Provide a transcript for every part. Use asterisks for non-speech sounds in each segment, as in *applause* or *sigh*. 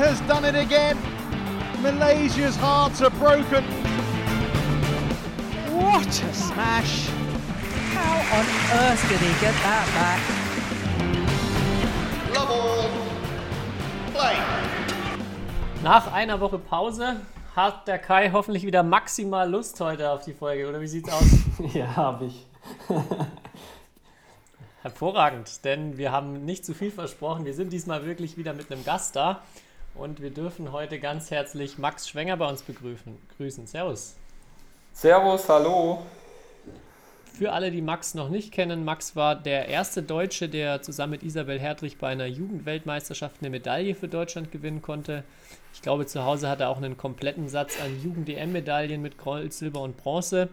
has done it again. Malaysia's hearts are broken. What a smash! How on earth did he get that back? Love all. Play. Nach einer Woche Pause hat der Kai hoffentlich wieder maximal Lust heute auf die Folge, oder wie sieht's aus? *laughs* Ja, habe ich. Hervorragend, denn wir haben nicht zu viel versprochen. Wir sind diesmal wirklich wieder mit einem Gast da und wir dürfen heute ganz herzlich Max Schwenger bei uns begrüßen. Grüßen. Servus. Servus, hallo. Für alle, die Max noch nicht kennen, Max war der erste Deutsche, der zusammen mit Isabel Hertrich bei einer Jugendweltmeisterschaft eine Medaille für Deutschland gewinnen konnte. Ich glaube, zu Hause hat er auch einen kompletten Satz an Jugend-DM-Medaillen mit Gold, Silber und Bronze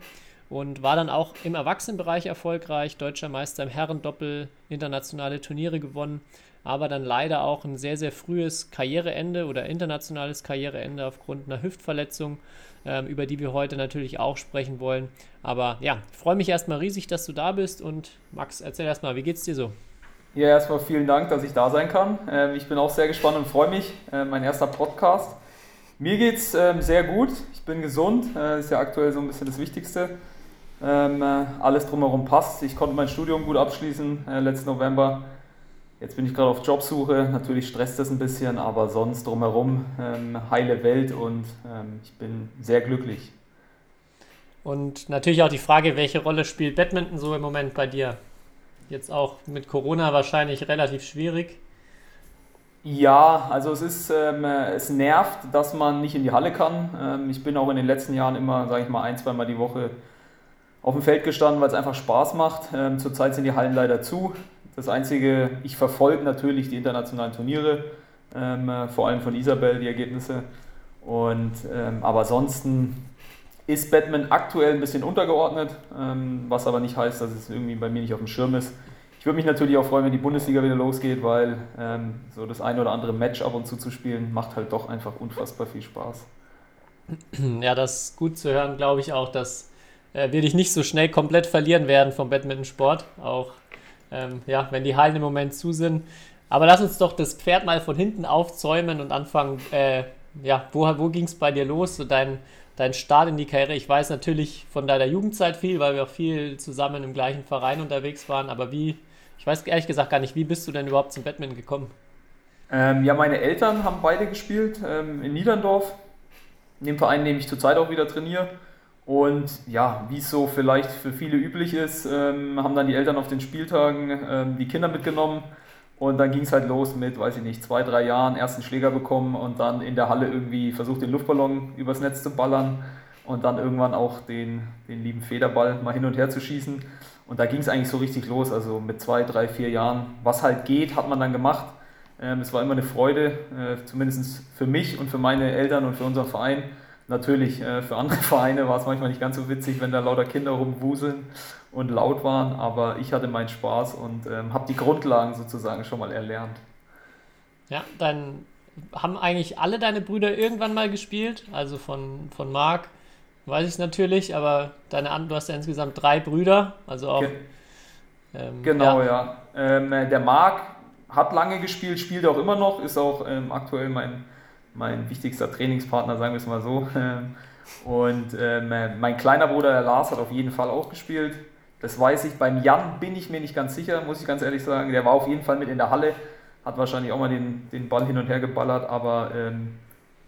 und war dann auch im Erwachsenenbereich erfolgreich, deutscher Meister im Herrendoppel, internationale Turniere gewonnen, aber dann leider auch ein sehr, sehr frühes Karriereende oder internationales Karriereende aufgrund einer Hüftverletzung, ähm, über die wir heute natürlich auch sprechen wollen. Aber ja, freue mich erstmal riesig, dass du da bist und Max, erzähl erstmal, wie geht's dir so? Ja, erstmal vielen Dank, dass ich da sein kann. Ähm, ich bin auch sehr gespannt und freue mich. Äh, mein erster Podcast. Mir geht's ähm, sehr gut. Ich bin gesund. Das ist ja aktuell so ein bisschen das Wichtigste. Ähm, äh, alles drumherum passt. Ich konnte mein Studium gut abschließen äh, letzten November. Jetzt bin ich gerade auf Jobsuche. Natürlich stresst das ein bisschen, aber sonst drumherum ähm, heile Welt und ähm, ich bin sehr glücklich. Und natürlich auch die Frage, welche Rolle spielt Badminton so im Moment bei dir? Jetzt auch mit Corona wahrscheinlich relativ schwierig. Ja, also es ist, ähm, es nervt, dass man nicht in die Halle kann. Ähm, ich bin auch in den letzten Jahren immer, sage ich mal, ein, zweimal die Woche auf dem Feld gestanden, weil es einfach Spaß macht. Ähm, zurzeit sind die Hallen leider zu. Das Einzige, ich verfolge natürlich die internationalen Turniere, ähm, äh, vor allem von Isabel die Ergebnisse. Und, ähm, aber ansonsten ist Batman aktuell ein bisschen untergeordnet, ähm, was aber nicht heißt, dass es irgendwie bei mir nicht auf dem Schirm ist. Ich würde mich natürlich auch freuen, wenn die Bundesliga wieder losgeht, weil ähm, so das ein oder andere Match ab und zu zu spielen macht halt doch einfach unfassbar viel Spaß. *clears throat* Ja, das ist gut zu hören, glaube ich auch, dass äh, wir dich nicht so schnell komplett verlieren werden vom Badmintonsport. Auch ähm, ja, wenn die Hallen im Moment zu sind. Aber lass uns doch das Pferd mal von hinten aufzäumen und anfangen. Äh, ja, wo, wo ging es bei dir los? So dein, dein Start in die Karriere. Ich weiß natürlich von deiner Jugendzeit viel, weil wir auch viel zusammen im gleichen Verein unterwegs waren. Aber wie, ich weiß ehrlich gesagt gar nicht, wie bist du denn überhaupt zum Badminton gekommen? Ähm, ja, meine Eltern haben beide gespielt ähm, in Niederndorf. In dem Verein, in dem ich zurzeit auch wieder trainiere. Und ja, wie es so vielleicht für viele üblich ist, ähm, haben dann die Eltern auf den Spieltagen ähm, die Kinder mitgenommen. Und dann ging es halt los mit, weiß ich nicht, zwei, drei Jahren, ersten Schläger bekommen und dann in der Halle irgendwie versucht, den Luftballon übers Netz zu ballern und dann irgendwann auch den, den lieben Federball mal hin und her zu schießen. Und da ging es eigentlich so richtig los. Also mit zwei, drei, vier Jahren, was halt geht, hat man dann gemacht. Ähm, es war immer eine Freude, äh, zumindest für mich und für meine Eltern und für unseren Verein. Natürlich, äh, für andere *laughs* Vereine war es manchmal nicht ganz so witzig, wenn da lauter Kinder rumwuseln und laut waren, aber ich hatte meinen Spaß und ähm, habe die Grundlagen sozusagen schon mal erlernt. Ja, dann haben eigentlich alle deine Brüder irgendwann mal gespielt, also von, von Marc weiß ich es natürlich, aber deine, du hast ja insgesamt drei Brüder, also auch. Ge ähm, genau, ja. ja. Ähm, der Marc hat lange gespielt, spielt auch immer noch, ist auch ähm, aktuell mein mein wichtigster Trainingspartner, sagen wir es mal so. Und ähm, mein kleiner Bruder, der Lars, hat auf jeden Fall auch gespielt. Das weiß ich. Beim Jan bin ich mir nicht ganz sicher, muss ich ganz ehrlich sagen. Der war auf jeden Fall mit in der Halle, hat wahrscheinlich auch mal den, den Ball hin und her geballert, aber ähm,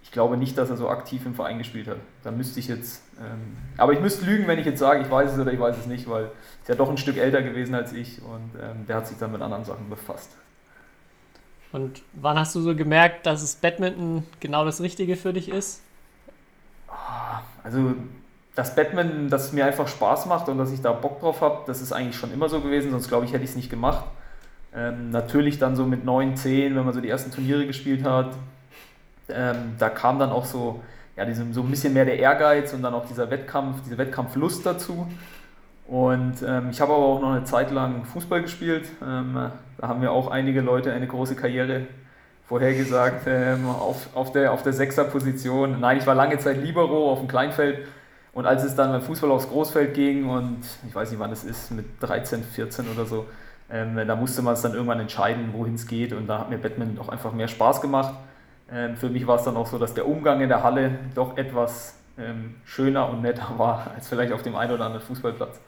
ich glaube nicht, dass er so aktiv im Verein gespielt hat. Da müsste ich jetzt. Ähm, aber ich müsste lügen, wenn ich jetzt sage, ich weiß es oder ich weiß es nicht, weil er ist ja doch ein Stück älter gewesen als ich und ähm, der hat sich dann mit anderen Sachen befasst. Und wann hast du so gemerkt, dass es Badminton genau das Richtige für dich ist? Ah, also das Badminton, das mir einfach Spaß macht und dass ich da Bock drauf habe, das ist eigentlich schon immer so gewesen, sonst glaube ich, hätte ich es nicht gemacht. Ähm, natürlich dann so mit 9, 10, wenn man so die ersten Turniere gespielt hat, ähm, da kam dann auch so, ja, diesem, so ein bisschen mehr der Ehrgeiz und dann auch dieser Wettkampf, diese Wettkampflust dazu. Und ähm, ich habe aber auch noch eine Zeit lang Fußball gespielt. Ähm, da haben mir auch einige Leute eine große Karriere vorhergesagt ähm, auf, auf der, auf der Sechser-Position. Nein, ich war lange Zeit Libero auf dem Kleinfeld. Und als es dann beim Fußball aufs Großfeld ging und ich weiß nicht, wann es ist, mit 13, 14 oder so, ähm, da musste man es dann irgendwann entscheiden, wohin es geht. Und da hat mir Batman auch einfach mehr Spaß gemacht. Ähm, für mich war es dann auch so, dass der Umgang in der Halle doch etwas ähm, schöner und netter *laughs* war als vielleicht auf dem einen oder anderen Fußballplatz.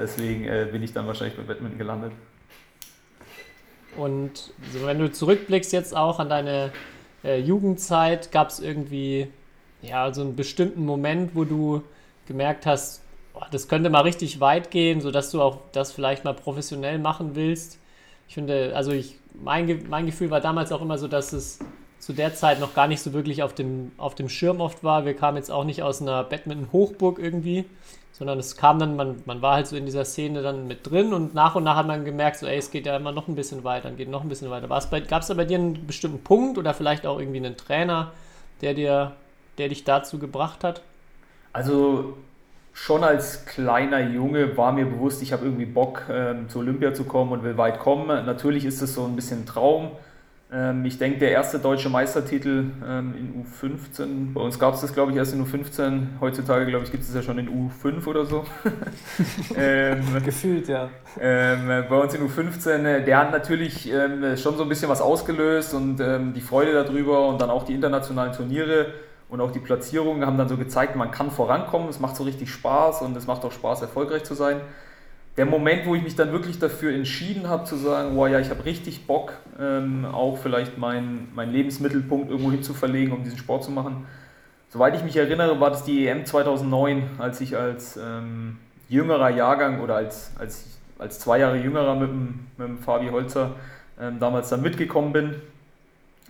Deswegen äh, bin ich dann wahrscheinlich beim Badminton gelandet. Und so, wenn du zurückblickst jetzt auch an deine äh, Jugendzeit, gab es irgendwie ja so einen bestimmten Moment, wo du gemerkt hast, oh, das könnte mal richtig weit gehen, sodass du auch das vielleicht mal professionell machen willst. Ich finde, also ich, mein, mein Gefühl war damals auch immer so, dass es zu der Zeit noch gar nicht so wirklich auf dem, auf dem Schirm oft war. Wir kamen jetzt auch nicht aus einer Badminton-Hochburg irgendwie, sondern es kam dann, man, man war halt so in dieser Szene dann mit drin und nach und nach hat man gemerkt, so ey, es geht ja immer noch ein bisschen weiter, geht noch ein bisschen weiter. Gab es da bei dir einen bestimmten Punkt oder vielleicht auch irgendwie einen Trainer, der dir, der dich dazu gebracht hat? Also schon als kleiner Junge war mir bewusst, ich habe irgendwie Bock, ähm, zur Olympia zu kommen und will weit kommen. Natürlich ist es so ein bisschen ein Traum. Ähm, ich denke, der erste deutsche Meistertitel ähm, in U15, bei uns gab es das, glaube ich, erst in U15. Heutzutage, glaube ich, gibt es ja schon in U5 oder so. *laughs* ähm, Gefühlt, ja. Ähm, bei uns in U15, äh, der hat natürlich ähm, schon so ein bisschen was ausgelöst und ähm, die Freude darüber und dann auch die internationalen Turniere und auch die Platzierungen haben dann so gezeigt, man kann vorankommen, es macht so richtig Spaß und es macht auch Spaß, erfolgreich zu sein. Der Moment, wo ich mich dann wirklich dafür entschieden habe, zu sagen, wow, ja, ich habe richtig Bock, ähm, auch vielleicht meinen mein Lebensmittelpunkt irgendwo hin zu verlegen, um diesen Sport zu machen. Soweit ich mich erinnere, war das die EM 2009, als ich als ähm, jüngerer Jahrgang oder als, als, als zwei Jahre jüngerer mit dem, mit dem Fabi Holzer ähm, damals dann mitgekommen bin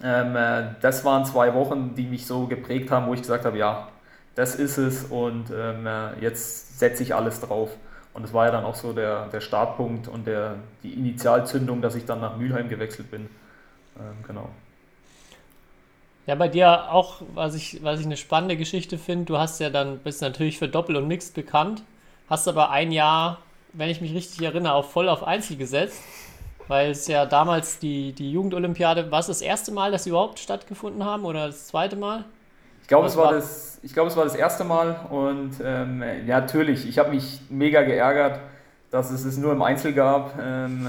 ähm, äh, das waren zwei Wochen, die mich so geprägt haben, wo ich gesagt habe, ja, das ist es und ähm, äh, jetzt setze ich alles drauf. Und es war ja dann auch so der, der Startpunkt und der, die Initialzündung, dass ich dann nach Mülheim gewechselt bin. Ähm, genau. Ja, bei dir auch, was ich, was ich eine spannende Geschichte finde, du hast ja dann, bist natürlich für Doppel und Mixed bekannt, hast aber ein Jahr, wenn ich mich richtig erinnere, auch voll auf Einzel gesetzt weil es ja damals die, die Jugendolympiade, war es das erste Mal, dass sie überhaupt stattgefunden haben oder das zweite Mal? Ich glaube, es war, das, ich es war das erste Mal und ähm, ja, natürlich, ich habe mich mega geärgert, dass es es nur im Einzel gab. Ähm,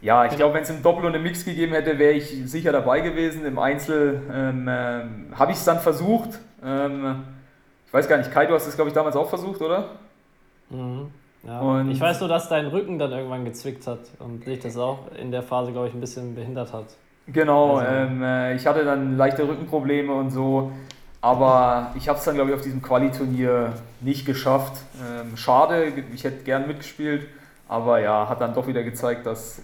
ja, ich glaube, wenn es im Doppel und im Mix gegeben hätte, wäre ich sicher dabei gewesen. Im Einzel ähm, äh, habe ich es dann versucht. Ähm, ich weiß gar nicht, Kai, du hast es, glaube ich, damals auch versucht, oder? Mhm. Ja, und ich weiß nur, dass dein Rücken dann irgendwann gezwickt hat und dich das auch in der Phase, glaube ich, ein bisschen behindert hat. Genau, also, ähm, äh, ich hatte dann leichte Rückenprobleme und so, aber ich habe es dann, glaube ich, auf diesem Quali-Turnier nicht geschafft. Ähm, schade, ich hätte gern mitgespielt, aber ja, hat dann doch wieder gezeigt, dass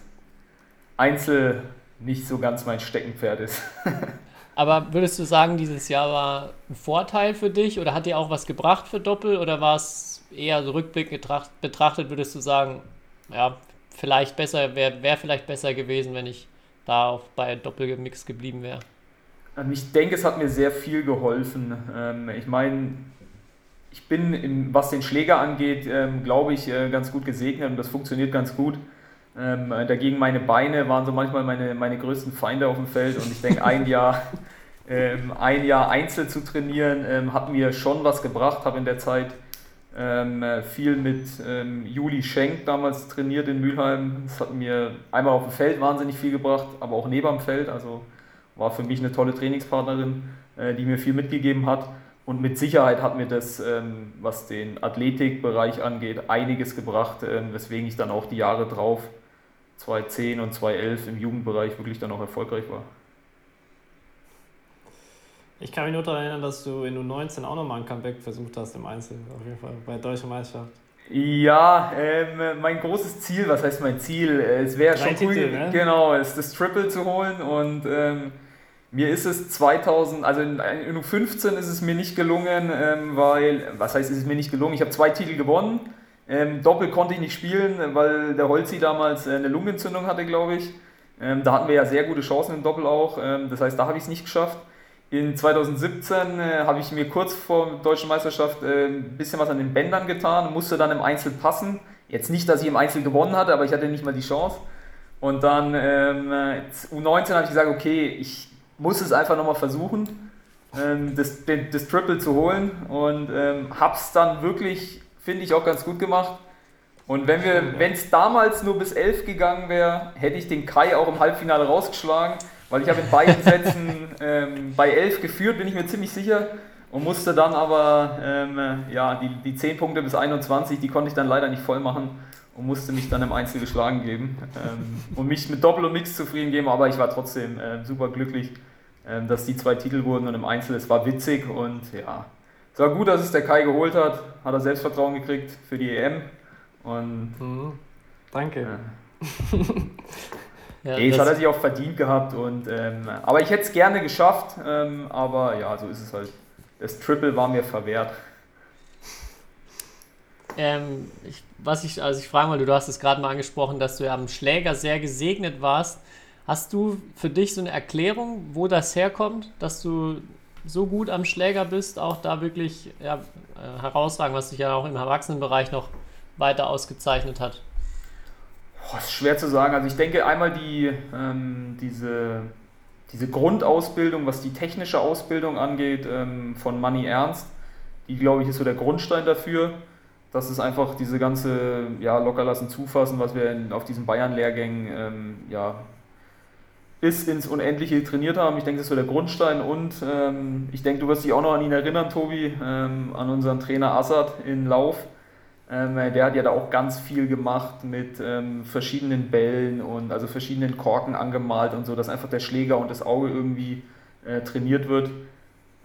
Einzel nicht so ganz mein Steckenpferd ist. *laughs* aber würdest du sagen, dieses Jahr war ein Vorteil für dich oder hat dir auch was gebracht für Doppel oder war es eher so rückblickend betrachtet, würdest du sagen, ja, vielleicht besser, wäre wär vielleicht besser gewesen, wenn ich da auch bei Doppelmix geblieben wäre? Ähm, ich denke, es hat mir sehr viel geholfen. Ähm, ich meine, ich bin, was den Schläger angeht, ähm, glaube ich, äh, ganz gut gesegnet und das funktioniert ganz gut. Dagegen meine Beine waren so manchmal meine, meine größten Feinde auf dem Feld und ich denke, ein Jahr, *laughs* ein Jahr Einzel zu trainieren, hat mir schon was gebracht, habe in der Zeit ähm, äh, viel mit ähm, Juli Schenk damals trainiert in Mülheim. Das hat mir einmal auf dem Feld wahnsinnig viel gebracht, aber auch neben dem Feld. Also war für mich eine tolle Trainingspartnerin, äh, die mir viel mitgegeben hat. Und mit Sicherheit hat mir das, ähm, was den Athletikbereich angeht, einiges gebracht, ähm, weswegen ich dann auch die Jahre drauf, 2010 und 2011 im Jugendbereich, wirklich dann auch erfolgreich war. Ich kann mich nur daran erinnern, dass du in U19 auch nochmal ein Comeback versucht hast im Einzel, auf jeden Fall, bei Deutscher Meisterschaft. Ja, ähm, mein großes Ziel, was heißt mein Ziel? Es wäre schon cool, Titel, ne? genau, ist das Triple zu holen und ähm, mir ist es 2000, also in, in U15 ist es mir nicht gelungen, ähm, weil, was heißt, ist es mir nicht gelungen? Ich habe zwei Titel gewonnen. Ähm, Doppel konnte ich nicht spielen, weil der Holzi damals äh, eine Lungenentzündung hatte, glaube ich. Ähm, da hatten wir ja sehr gute Chancen im Doppel auch. Ähm, das heißt, da habe ich es nicht geschafft. In 2017 äh, habe ich mir kurz vor der deutschen Meisterschaft äh, ein bisschen was an den Bändern getan, musste dann im Einzel passen. Jetzt nicht, dass ich im Einzel gewonnen hatte, aber ich hatte nicht mal die Chance. Und dann ähm, U19 habe ich gesagt, okay, ich muss es einfach nochmal versuchen, ähm, das, den, das Triple zu holen. Und ähm, habe es dann wirklich, finde ich, auch ganz gut gemacht. Und wenn es damals nur bis 11 gegangen wäre, hätte ich den Kai auch im Halbfinale rausgeschlagen weil ich habe in beiden *laughs* Sätzen ähm, bei 11 geführt, bin ich mir ziemlich sicher. Und musste dann aber, ähm, ja, die, die 10 Punkte bis 21, die konnte ich dann leider nicht voll machen und musste mich dann im Einzel geschlagen geben ähm, *laughs* und mich mit Doppel und Mix zufrieden geben, aber ich war trotzdem äh, super glücklich, äh, dass die zwei Titel wurden und im Einzel, es war witzig und ja, es war gut, dass es der Kai geholt hat, hat er Selbstvertrauen gekriegt für die EM und mhm. danke. Ja. *laughs* ja, nee, das hat er sich auch verdient gehabt und ähm, aber ich hätte es gerne geschafft, ähm, aber ja, so ist es halt. Das Triple war mir verwehrt. Ähm, ich, was ich, also ich frage mal, du hast es gerade mal angesprochen, dass du ja am Schläger sehr gesegnet warst. Hast du für dich so eine Erklärung, wo das herkommt, dass du so gut am Schläger bist, auch da wirklich ja, äh, herausragend, was dich ja auch im Erwachsenenbereich noch weiter ausgezeichnet hat? Boah, ist schwer zu sagen. Also ich denke einmal die, ähm, diese, diese Grundausbildung, was die technische Ausbildung angeht, ähm, von Manny Ernst, die glaube ich ist so der Grundstein dafür das ist einfach diese ganze ja, Lockerlassen, Zufassen, was wir in, auf diesen Bayern-Lehrgängen ähm, ja, bis ins Unendliche trainiert haben. Ich denke, das ist so der Grundstein und ähm, ich denke, du wirst dich auch noch an ihn erinnern, Tobi, ähm, an unseren Trainer Assad in Lauf. Ähm, der hat ja da auch ganz viel gemacht mit ähm, verschiedenen Bällen und also verschiedenen Korken angemalt und so, dass einfach der Schläger und das Auge irgendwie äh, trainiert wird.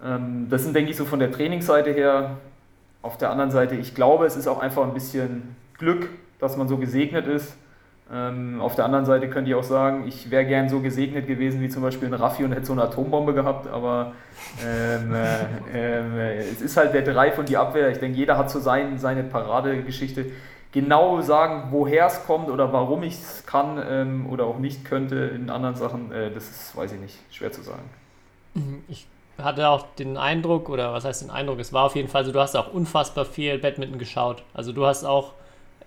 Ähm, das sind, denke ich, so von der Trainingsseite her auf der anderen Seite, ich glaube, es ist auch einfach ein bisschen Glück, dass man so gesegnet ist. Ähm, auf der anderen Seite könnte ich auch sagen, ich wäre gern so gesegnet gewesen wie zum Beispiel ein Raffi und hätte so eine Atombombe gehabt, aber ähm, äh, äh, es ist halt der Drive und die Abwehr. Ich denke, jeder hat so sein, seine Paradegeschichte. Genau sagen, woher es kommt oder warum ich es kann ähm, oder auch nicht könnte in anderen Sachen, äh, das ist, weiß ich nicht, schwer zu sagen. Ich hatte auch den Eindruck, oder was heißt den Eindruck, es war auf jeden Fall so, du hast auch unfassbar viel Badminton geschaut. Also du hast auch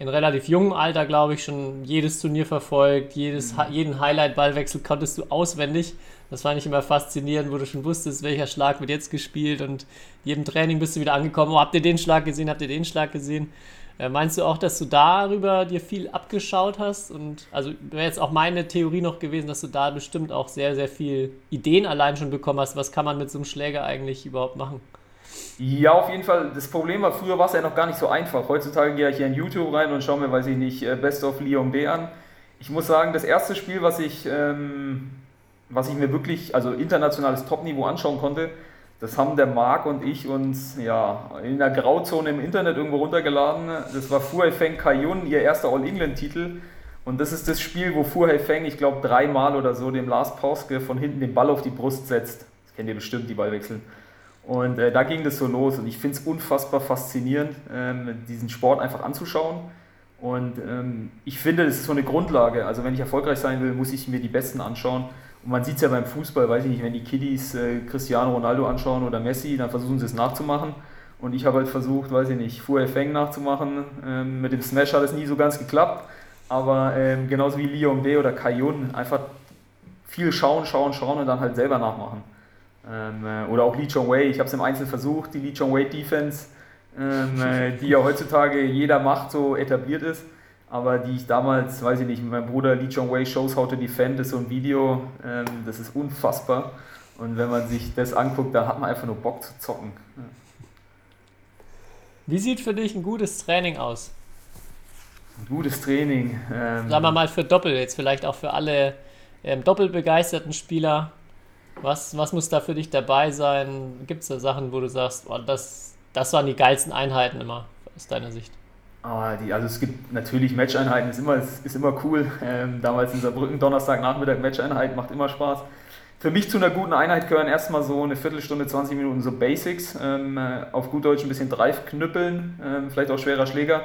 in relativ jungem Alter, glaube ich, schon jedes Turnier verfolgt, jedes, mhm. jeden Highlight-Ballwechsel konntest du auswendig. Das fand ich immer faszinierend, wo du schon wusstest, welcher Schlag wird jetzt gespielt und jedem Training bist du wieder angekommen, oh, habt ihr den Schlag gesehen, habt ihr den Schlag gesehen? Äh, meinst du auch, dass du darüber dir viel abgeschaut hast? Und also wäre jetzt auch meine Theorie noch gewesen, dass du da bestimmt auch sehr, sehr viel Ideen allein schon bekommen hast. Was kann man mit so einem Schläger eigentlich überhaupt machen? Ja, auf jeden Fall. Das Problem war, früher war es ja noch gar nicht so einfach. Heutzutage gehe ich hier in YouTube rein und schaue mir, weiß ich nicht, äh, Best of Lyon B an. Ich muss sagen, das erste Spiel, was ich, ähm, was ich mir wirklich, also internationales Topniveau anschauen konnte, das haben der Marc und ich uns ja, in der Grauzone im Internet irgendwo runtergeladen. Das war Fu Feng Kayun, ihr erster All-England-Titel. Und das ist das Spiel, wo Fu Feng, ich glaube, dreimal oder so dem Lars Pauske von hinten den Ball auf die Brust setzt. Das kennt ihr bestimmt, die Ballwechsel. Und äh, da ging das so los. Und ich finde es unfassbar faszinierend, ähm, diesen Sport einfach anzuschauen. Und ähm, ich finde, das ist so eine Grundlage. Also, wenn ich erfolgreich sein will, muss ich mir die Besten anschauen. Und man sieht es ja beim Fußball, weiß ich nicht, wenn die Kiddies äh, Cristiano Ronaldo anschauen oder Messi, dann versuchen sie es nachzumachen. Und ich habe halt versucht, weiß ich nicht, Fu Feng nachzumachen. Ähm, mit dem Smash hat es nie so ganz geklappt. Aber ähm, genauso wie Lyon B oder Kayun, einfach viel schauen, schauen, schauen und dann halt selber nachmachen. Ähm, äh, oder auch Lee Chong Wei, ich habe es im Einzelnen versucht, die Lee Chong Wei Defense, ähm, äh, die ja heutzutage jeder macht, so etabliert ist aber die ich damals, weiß ich nicht, meinem Bruder Lee Chong Wei Shows How to Defend ist so ein Video, ähm, das ist unfassbar. Und wenn man sich das anguckt, dann hat man einfach nur Bock zu zocken. Wie sieht für dich ein gutes Training aus? Ein gutes Training. Ähm, Sagen wir mal für Doppel, jetzt vielleicht auch für alle ähm, doppelbegeisterten Spieler. Was, was muss da für dich dabei sein? Gibt es da Sachen, wo du sagst, oh, das, das waren die geilsten Einheiten immer aus deiner Sicht? Ah, die, also es gibt natürlich Matcheinheiten, ist immer, ist immer cool. Ähm, damals in Saarbrücken, Donnerstagnachmittag Matcheinheit, macht immer Spaß. Für mich zu einer guten Einheit gehören erstmal so eine Viertelstunde, 20 Minuten so Basics. Ähm, äh, auf gut Deutsch ein bisschen Drive knüppeln, ähm, vielleicht auch schwerer Schläger.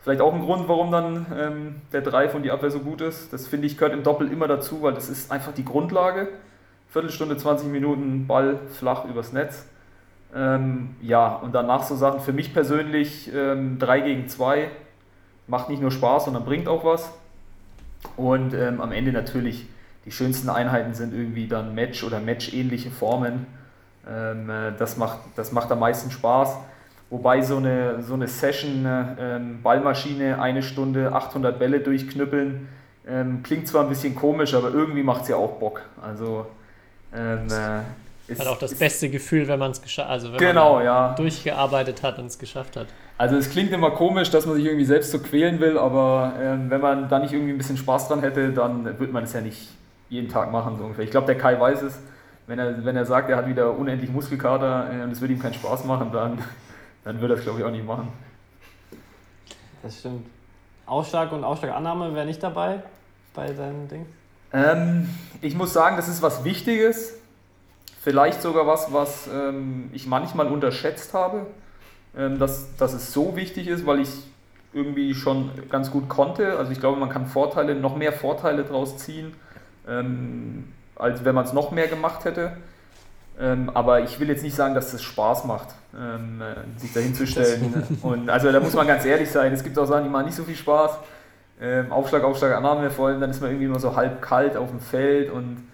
Vielleicht auch ein Grund, warum dann ähm, der Drive und die Abwehr so gut ist. Das finde ich gehört im Doppel immer dazu, weil das ist einfach die Grundlage. Viertelstunde, 20 Minuten Ball flach übers Netz. Ähm, ja, und danach so Sachen für mich persönlich ähm, 3 gegen 2 macht nicht nur Spaß, sondern bringt auch was. Und ähm, am Ende natürlich die schönsten Einheiten sind irgendwie dann Match- oder Match-ähnliche Formen. Ähm, äh, das, macht, das macht am meisten Spaß. Wobei so eine, so eine Session, äh, Ballmaschine, eine Stunde, 800 Bälle durchknüppeln, ähm, klingt zwar ein bisschen komisch, aber irgendwie macht es ja auch Bock. Also Ähm, äh, ist, hat auch das ist, beste Gefühl, wenn man es geschafft also wenn genau, man ja. durchgearbeitet hat und es geschafft hat. Also es klingt immer komisch, dass man sich irgendwie selbst so quälen will, aber ähm, wenn man da nicht irgendwie ein bisschen Spaß dran hätte, dann würde man es ja nicht jeden Tag machen, so ungefähr. Ich glaube, der Kai weiß es. Wenn er, wenn er sagt, er hat wieder unendlich Muskelkater äh, und es wird ihm keinen Spaß machen, dann, *laughs* dann würde er es, glaube ich, auch nicht machen. Das stimmt. Ausschlag und Ausschlagannahme wäre nicht dabei bei deinem Ding? Ähm, ich muss sagen, das ist was Wichtiges. Vielleicht sogar was, was ähm, ich manchmal unterschätzt habe, ähm, dass, dass es so wichtig ist, weil ich irgendwie schon ganz gut konnte. Also ich glaube, man kann Vorteile, noch mehr Vorteile daraus ziehen, ähm, als wenn man es noch mehr gemacht hätte. Ähm, aber ich will jetzt nicht sagen, dass es Spaß macht, ähm, äh, sich da hinzustellen. *laughs* Und also da muss man ganz ehrlich sein. Es gibt auch Sachen, die machen nicht so viel Spaß. Ähm, Aufschlag, Aufschlag, Annahme, vor allem dann ist man irgendwie nur so halb kalt auf dem Feld und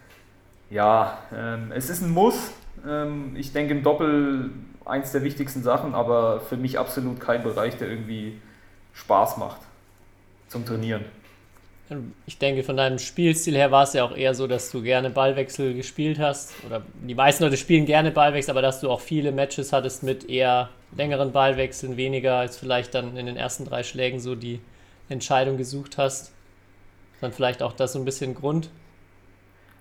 ja, ähm, es ist ein Muss. Ähm, ich denke im Doppel eins der wichtigsten Sachen, aber für mich absolut kein Bereich, der irgendwie Spaß macht zum Trainieren. Ich denke, von deinem Spielstil her war es ja auch eher so, dass du gerne Ballwechsel gespielt hast. Oder die meisten Leute spielen gerne Ballwechsel, aber dass du auch viele Matches hattest mit eher längeren Ballwechseln, weniger als vielleicht dann in den ersten drei Schlägen so die Entscheidung gesucht hast. Dann vielleicht auch das so ein bisschen Grund.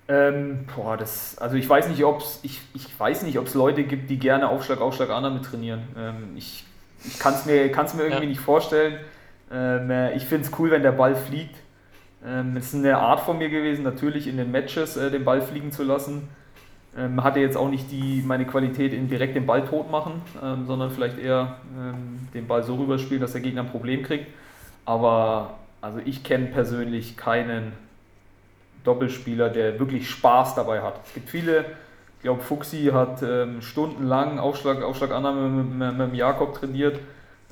Ähm, boah, das, also ich weiß nicht, ob es ich, ich weiß nicht, ob es Leute gibt, die gerne Aufschlag, Aufschlag, Annahme trainieren. Ähm, ich ich kann es mir, kann's mir irgendwie ja. nicht vorstellen. Ähm, äh, ich finde es cool, wenn der Ball fliegt. Ähm, es ist eine Art von mir gewesen, natürlich in den Matches äh, den Ball fliegen zu lassen. Ähm, hatte jetzt auch nicht die, meine Qualität in direkt den Ball tot machen, ähm, sondern vielleicht eher ähm, den Ball so rüberspielen, dass der Gegner ein Problem kriegt. Aber also ich kenne persönlich keinen Doppelspieler, der wirklich Spaß dabei hat. Es gibt viele, ich glaube, Fuxi hat ähm, stundenlang Aufschlag, Aufschlagannahme mit, mit, mit, Jakob trainiert.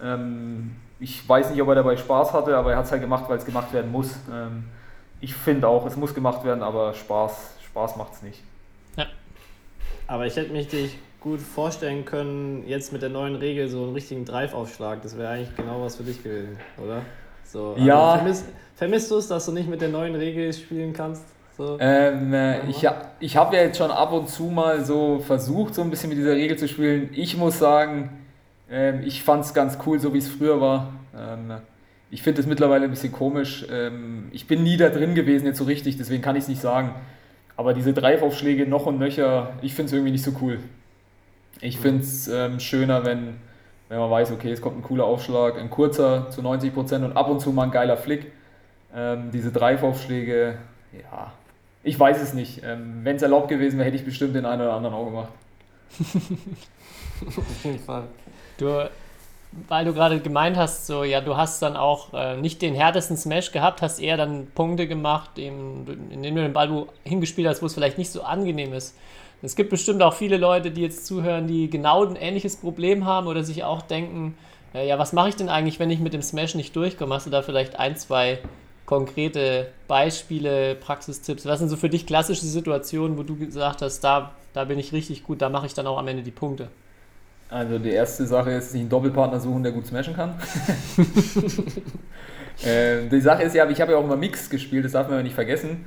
Ähm, ich weiß nicht, ob er dabei Spaß hatte, aber er hat es halt gemacht, weil es gemacht werden muss. Ähm, ich finde auch, es muss gemacht werden, aber Spaß, Spaß macht es nicht. Ja. Aber ich hätte mich dich gut vorstellen können, jetzt mit der neuen Regel so einen richtigen Drive-Aufschlag. Das wäre eigentlich genau was für dich gewesen, oder? So, also ja. Vermisst, vermisst du es, dass du nicht mit der neuen Regel spielen kannst? So. Ähm, äh, ich ich habe ja jetzt schon ab und zu mal so versucht, so ein bisschen mit dieser Regel zu spielen. Ich muss sagen, ähm, ich fand es ganz cool, so wie es früher war. Ähm, ich finde es mittlerweile ein bisschen komisch. Ähm, ich bin nie da drin gewesen, jetzt so richtig, deswegen kann ich es nicht sagen. Aber diese Dreifaufschläge noch und nöcher, ich finde es irgendwie nicht so cool. Ich mhm. finde es ähm, schöner, wenn, wenn man weiß, okay, es kommt ein cooler Aufschlag, ein kurzer zu 90% und ab und zu mal ein geiler Flick. Ähm, diese Dreifaufschläge, ja, ich weiß es nicht. Ähm, wenn es erlaubt gewesen wäre, hätte ich bestimmt den einen oder anderen auch gemacht. *laughs* Auf jeden Fall. Du, weil du gerade gemeint hast, so ja, du hast dann auch äh, nicht den härtesten Smash gehabt, hast eher dann Punkte gemacht, indem, indem du den Ball du hingespielt hast, wo es vielleicht nicht so angenehm ist. Es gibt bestimmt auch viele Leute, die jetzt zuhören, die genau ein ähnliches Problem haben oder sich auch denken, äh, ja, was mache ich denn eigentlich, wenn ich mit dem Smash nicht durchkomme? Hast du da vielleicht ein, zwei konkrete Beispiele, Praxistipps? Was sind so für dich klassische Situationen, wo du gesagt hast, da, da bin ich richtig gut, da mache ich dann auch am Ende die Punkte? Also die erste Sache ist, sich einen Doppelpartner suchen, der gut smashen kann. *laughs* äh, die Sache ist ja, ich habe ja auch immer Mix gespielt, das darf man ja nicht vergessen.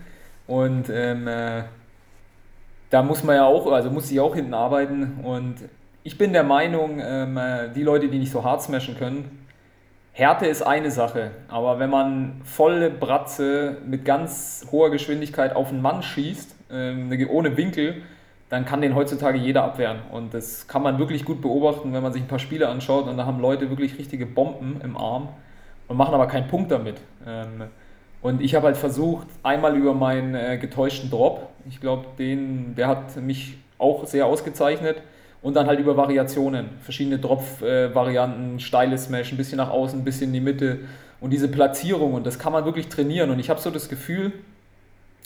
Und ähm, äh, da muss man ja auch, also muss ich auch hinten arbeiten. Und ich bin der Meinung, ähm, äh, die Leute, die nicht so hart smashen können, Härte ist eine Sache, aber wenn man volle Bratze mit ganz hoher Geschwindigkeit auf einen Mann schießt, ähm, ohne Winkel, dann kann den heutzutage jeder abwehren. Und das kann man wirklich gut beobachten, wenn man sich ein paar Spiele anschaut und da haben Leute wirklich richtige Bomben im Arm und machen aber keinen Punkt damit. Und ich habe halt versucht, einmal über meinen äh, getäuschten Drop, ich glaube, der hat mich auch sehr ausgezeichnet, und dann halt über Variationen, verschiedene Drop-Varianten, steiles Smash, ein bisschen nach außen, ein bisschen in die Mitte. Und diese Platzierung und das kann man wirklich trainieren. Und ich habe so das Gefühl,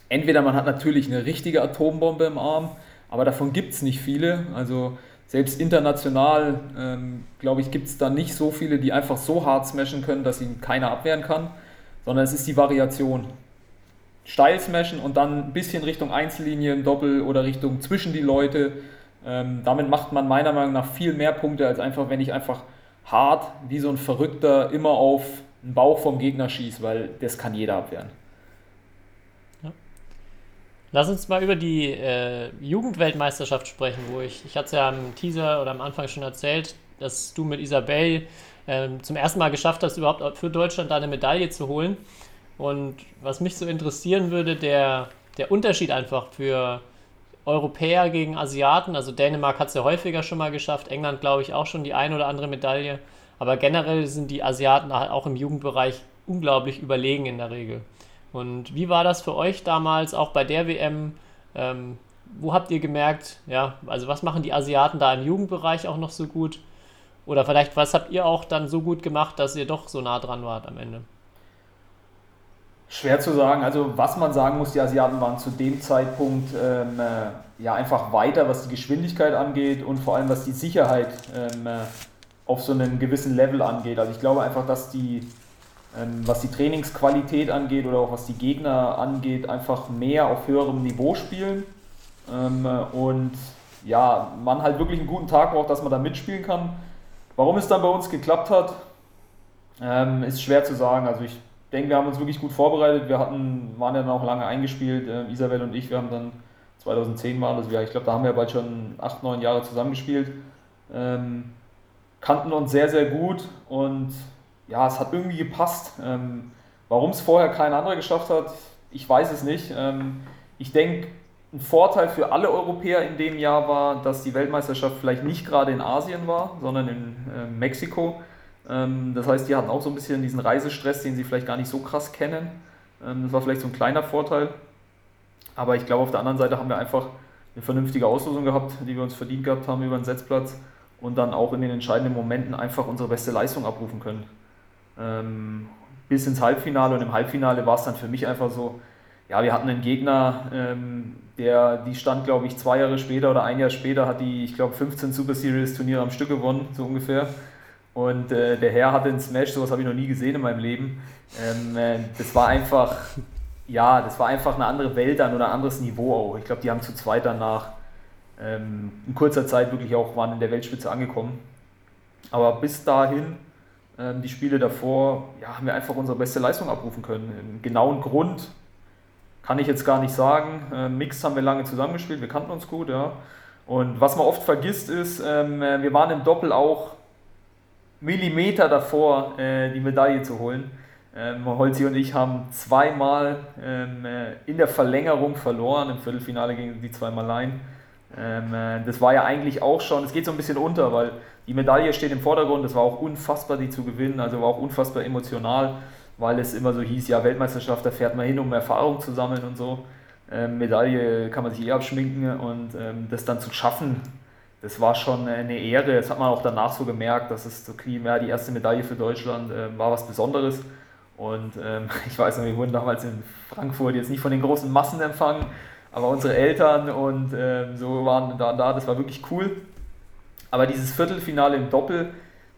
entweder man hat natürlich eine richtige Atombombe im Arm, aber davon gibt es nicht viele. Also selbst international, ähm, glaube ich, gibt es da nicht so viele, die einfach so hart smashen können, dass ihn keiner abwehren kann, sondern es ist die Variation. Steil smashen und dann ein bisschen Richtung Einzellinie im Doppel oder Richtung zwischen die Leute. Ähm, damit macht man meiner Meinung nach viel mehr Punkte, als einfach, wenn ich einfach hart wie so ein Verrückter immer auf den Bauch vom Gegner schieße, weil das kann jeder abwehren. Lass uns mal über die äh, Jugendweltmeisterschaft sprechen, wo ich, ich hatte es ja am Teaser oder am Anfang schon erzählt, dass du mit Isabel äh, zum ersten Mal geschafft hast, überhaupt für Deutschland da eine Medaille zu holen. Und was mich so interessieren würde, der, der Unterschied einfach für Europäer gegen Asiaten. Also Dänemark hat es ja häufiger schon mal geschafft, England glaube ich auch schon die ein oder andere Medaille. Aber generell sind die Asiaten auch im Jugendbereich unglaublich überlegen in der Regel. Und wie war das für euch damals, auch bei der WM? Ähm, wo habt ihr gemerkt, ja, also was machen die Asiaten da im Jugendbereich auch noch so gut? Oder vielleicht, was habt ihr auch dann so gut gemacht, dass ihr doch so nah dran wart am Ende? Schwer zu sagen. Also was man sagen muss, die Asiaten waren zu dem Zeitpunkt ähm, äh, ja einfach weiter, was die Geschwindigkeit angeht und vor allem was die Sicherheit ähm, äh, auf so einem gewissen Level angeht. Also ich glaube einfach, dass die, ähm, was die Trainingsqualität angeht oder auch was die Gegner angeht, einfach mehr auf höherem Niveau spielen. Ähm, äh, und ja, man halt wirklich einen guten Tag braucht, dass man da mitspielen kann. Warum es dann bei uns geklappt hat, ähm, ist schwer zu sagen. Also ich denke, wir haben uns wirklich gut vorbereitet. Wir hatten, waren ja dann auch lange eingespielt, äh, Isabel und ich. Wir haben dann 2010 mal, also ja, ich glaube, da haben wir bald schon acht, neun Jahre zusammengespielt. Ähm, kannten uns sehr, sehr gut und ja, es hat irgendwie gepasst. Ähm, Warum es vorher kein anderer geschafft hat, ich weiß es nicht. Ähm, ich denke, ein Vorteil für alle Europäer in dem Jahr war, dass die Weltmeisterschaft vielleicht nicht gerade in Asien war, sondern in äh, Mexiko. Ähm, das heißt, die hatten auch so ein bisschen diesen Reisestress, den sie vielleicht gar nicht so krass kennen. Ähm, das war vielleicht so ein kleiner Vorteil. Aber ich glaube, auf der anderen Seite haben wir einfach eine vernünftige Auslosung gehabt, die wir uns verdient gehabt haben über den Setzplatz und dann auch in den entscheidenden Momenten einfach unsere beste Leistung abrufen können. Ähm, bis ins Halbfinale und im Halbfinale war es dann für mich einfach so, ja, wir hatten einen Gegner, der, die stand, glaube ich, zwei Jahre später oder ein Jahr später, hat die, ich glaube, 15 Super Series Turniere am Stück gewonnen, so ungefähr. Und äh, der Herr hatte einen Smash, sowas habe ich noch nie gesehen in meinem Leben. Ähm, äh, das war einfach, ja, das war einfach eine andere Welt dann oder ein anderes Niveau auch. Ich glaube, die haben zu zweit danach ähm, in kurzer Zeit wirklich auch waren in der Weltspitze angekommen. Aber bis dahin, ähm, die Spiele davor, ja, haben wir einfach unsere beste Leistung abrufen können. Im genauen Grund kann ich jetzt gar nicht sagen. Äh, Mix haben wir lange zusammengespielt, wir kannten uns gut, ja. Und was man oft vergisst ist, ähm, äh, wir waren im Doppel auch Millimeter davor, äh, die Medaille zu holen. Ähm, Holzi und ich haben zweimal ähm, äh, in der Verlängerung verloren, im Viertelfinale gegen die zweimal Line. Ähm, äh, das war ja eigentlich auch schon, es geht so ein bisschen unter, weil die Medaille steht im Vordergrund, es war auch unfassbar, die zu gewinnen, also war auch unfassbar emotional, weil es immer so hieß, ja, Weltmeisterschaft, da fährt man hin, um Erfahrung zu sammeln und so. Ähm, Medaille kann man sich eh abschminken und ähm, das dann zu schaffen, das war schon eine Ehre. Das hat man auch danach so gemerkt, dass es okay, ja, die erste Medaille für Deutschland äh, war was Besonderes. Und ähm, *laughs* ich weiß noch, wir wurden damals in Frankfurt jetzt nicht von den großen Massen empfangen, aber unsere Eltern und ähm, so waren da, da, das war wirklich cool. Aber dieses Viertelfinale im Doppel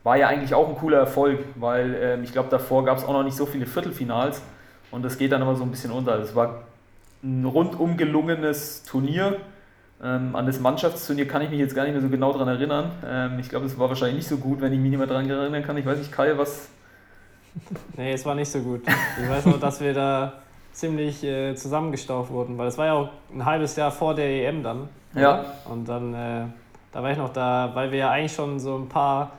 war ja eigentlich auch ein cooler Erfolg, weil ähm, ich glaube, davor gab es auch noch nicht so viele Viertelfinals und das geht dann immer so ein bisschen unter. Es war ein rundum gelungenes Turnier ähm, an das Mannschaftsturnier kann ich mich jetzt gar nicht mehr so genau daran erinnern. Ähm, ich glaube, es war wahrscheinlich nicht so gut, wenn ich mich nicht mehr daran erinnern kann. Ich weiß nicht, Kai, was. *laughs* Nee, es war nicht so gut. Ich weiß nur, dass wir da ziemlich äh, zusammengestaucht wurden, weil es war ja auch ein halbes Jahr vor der EM dann. Ja. Und dann, äh, da war ich noch da, weil wir ja eigentlich schon so ein paar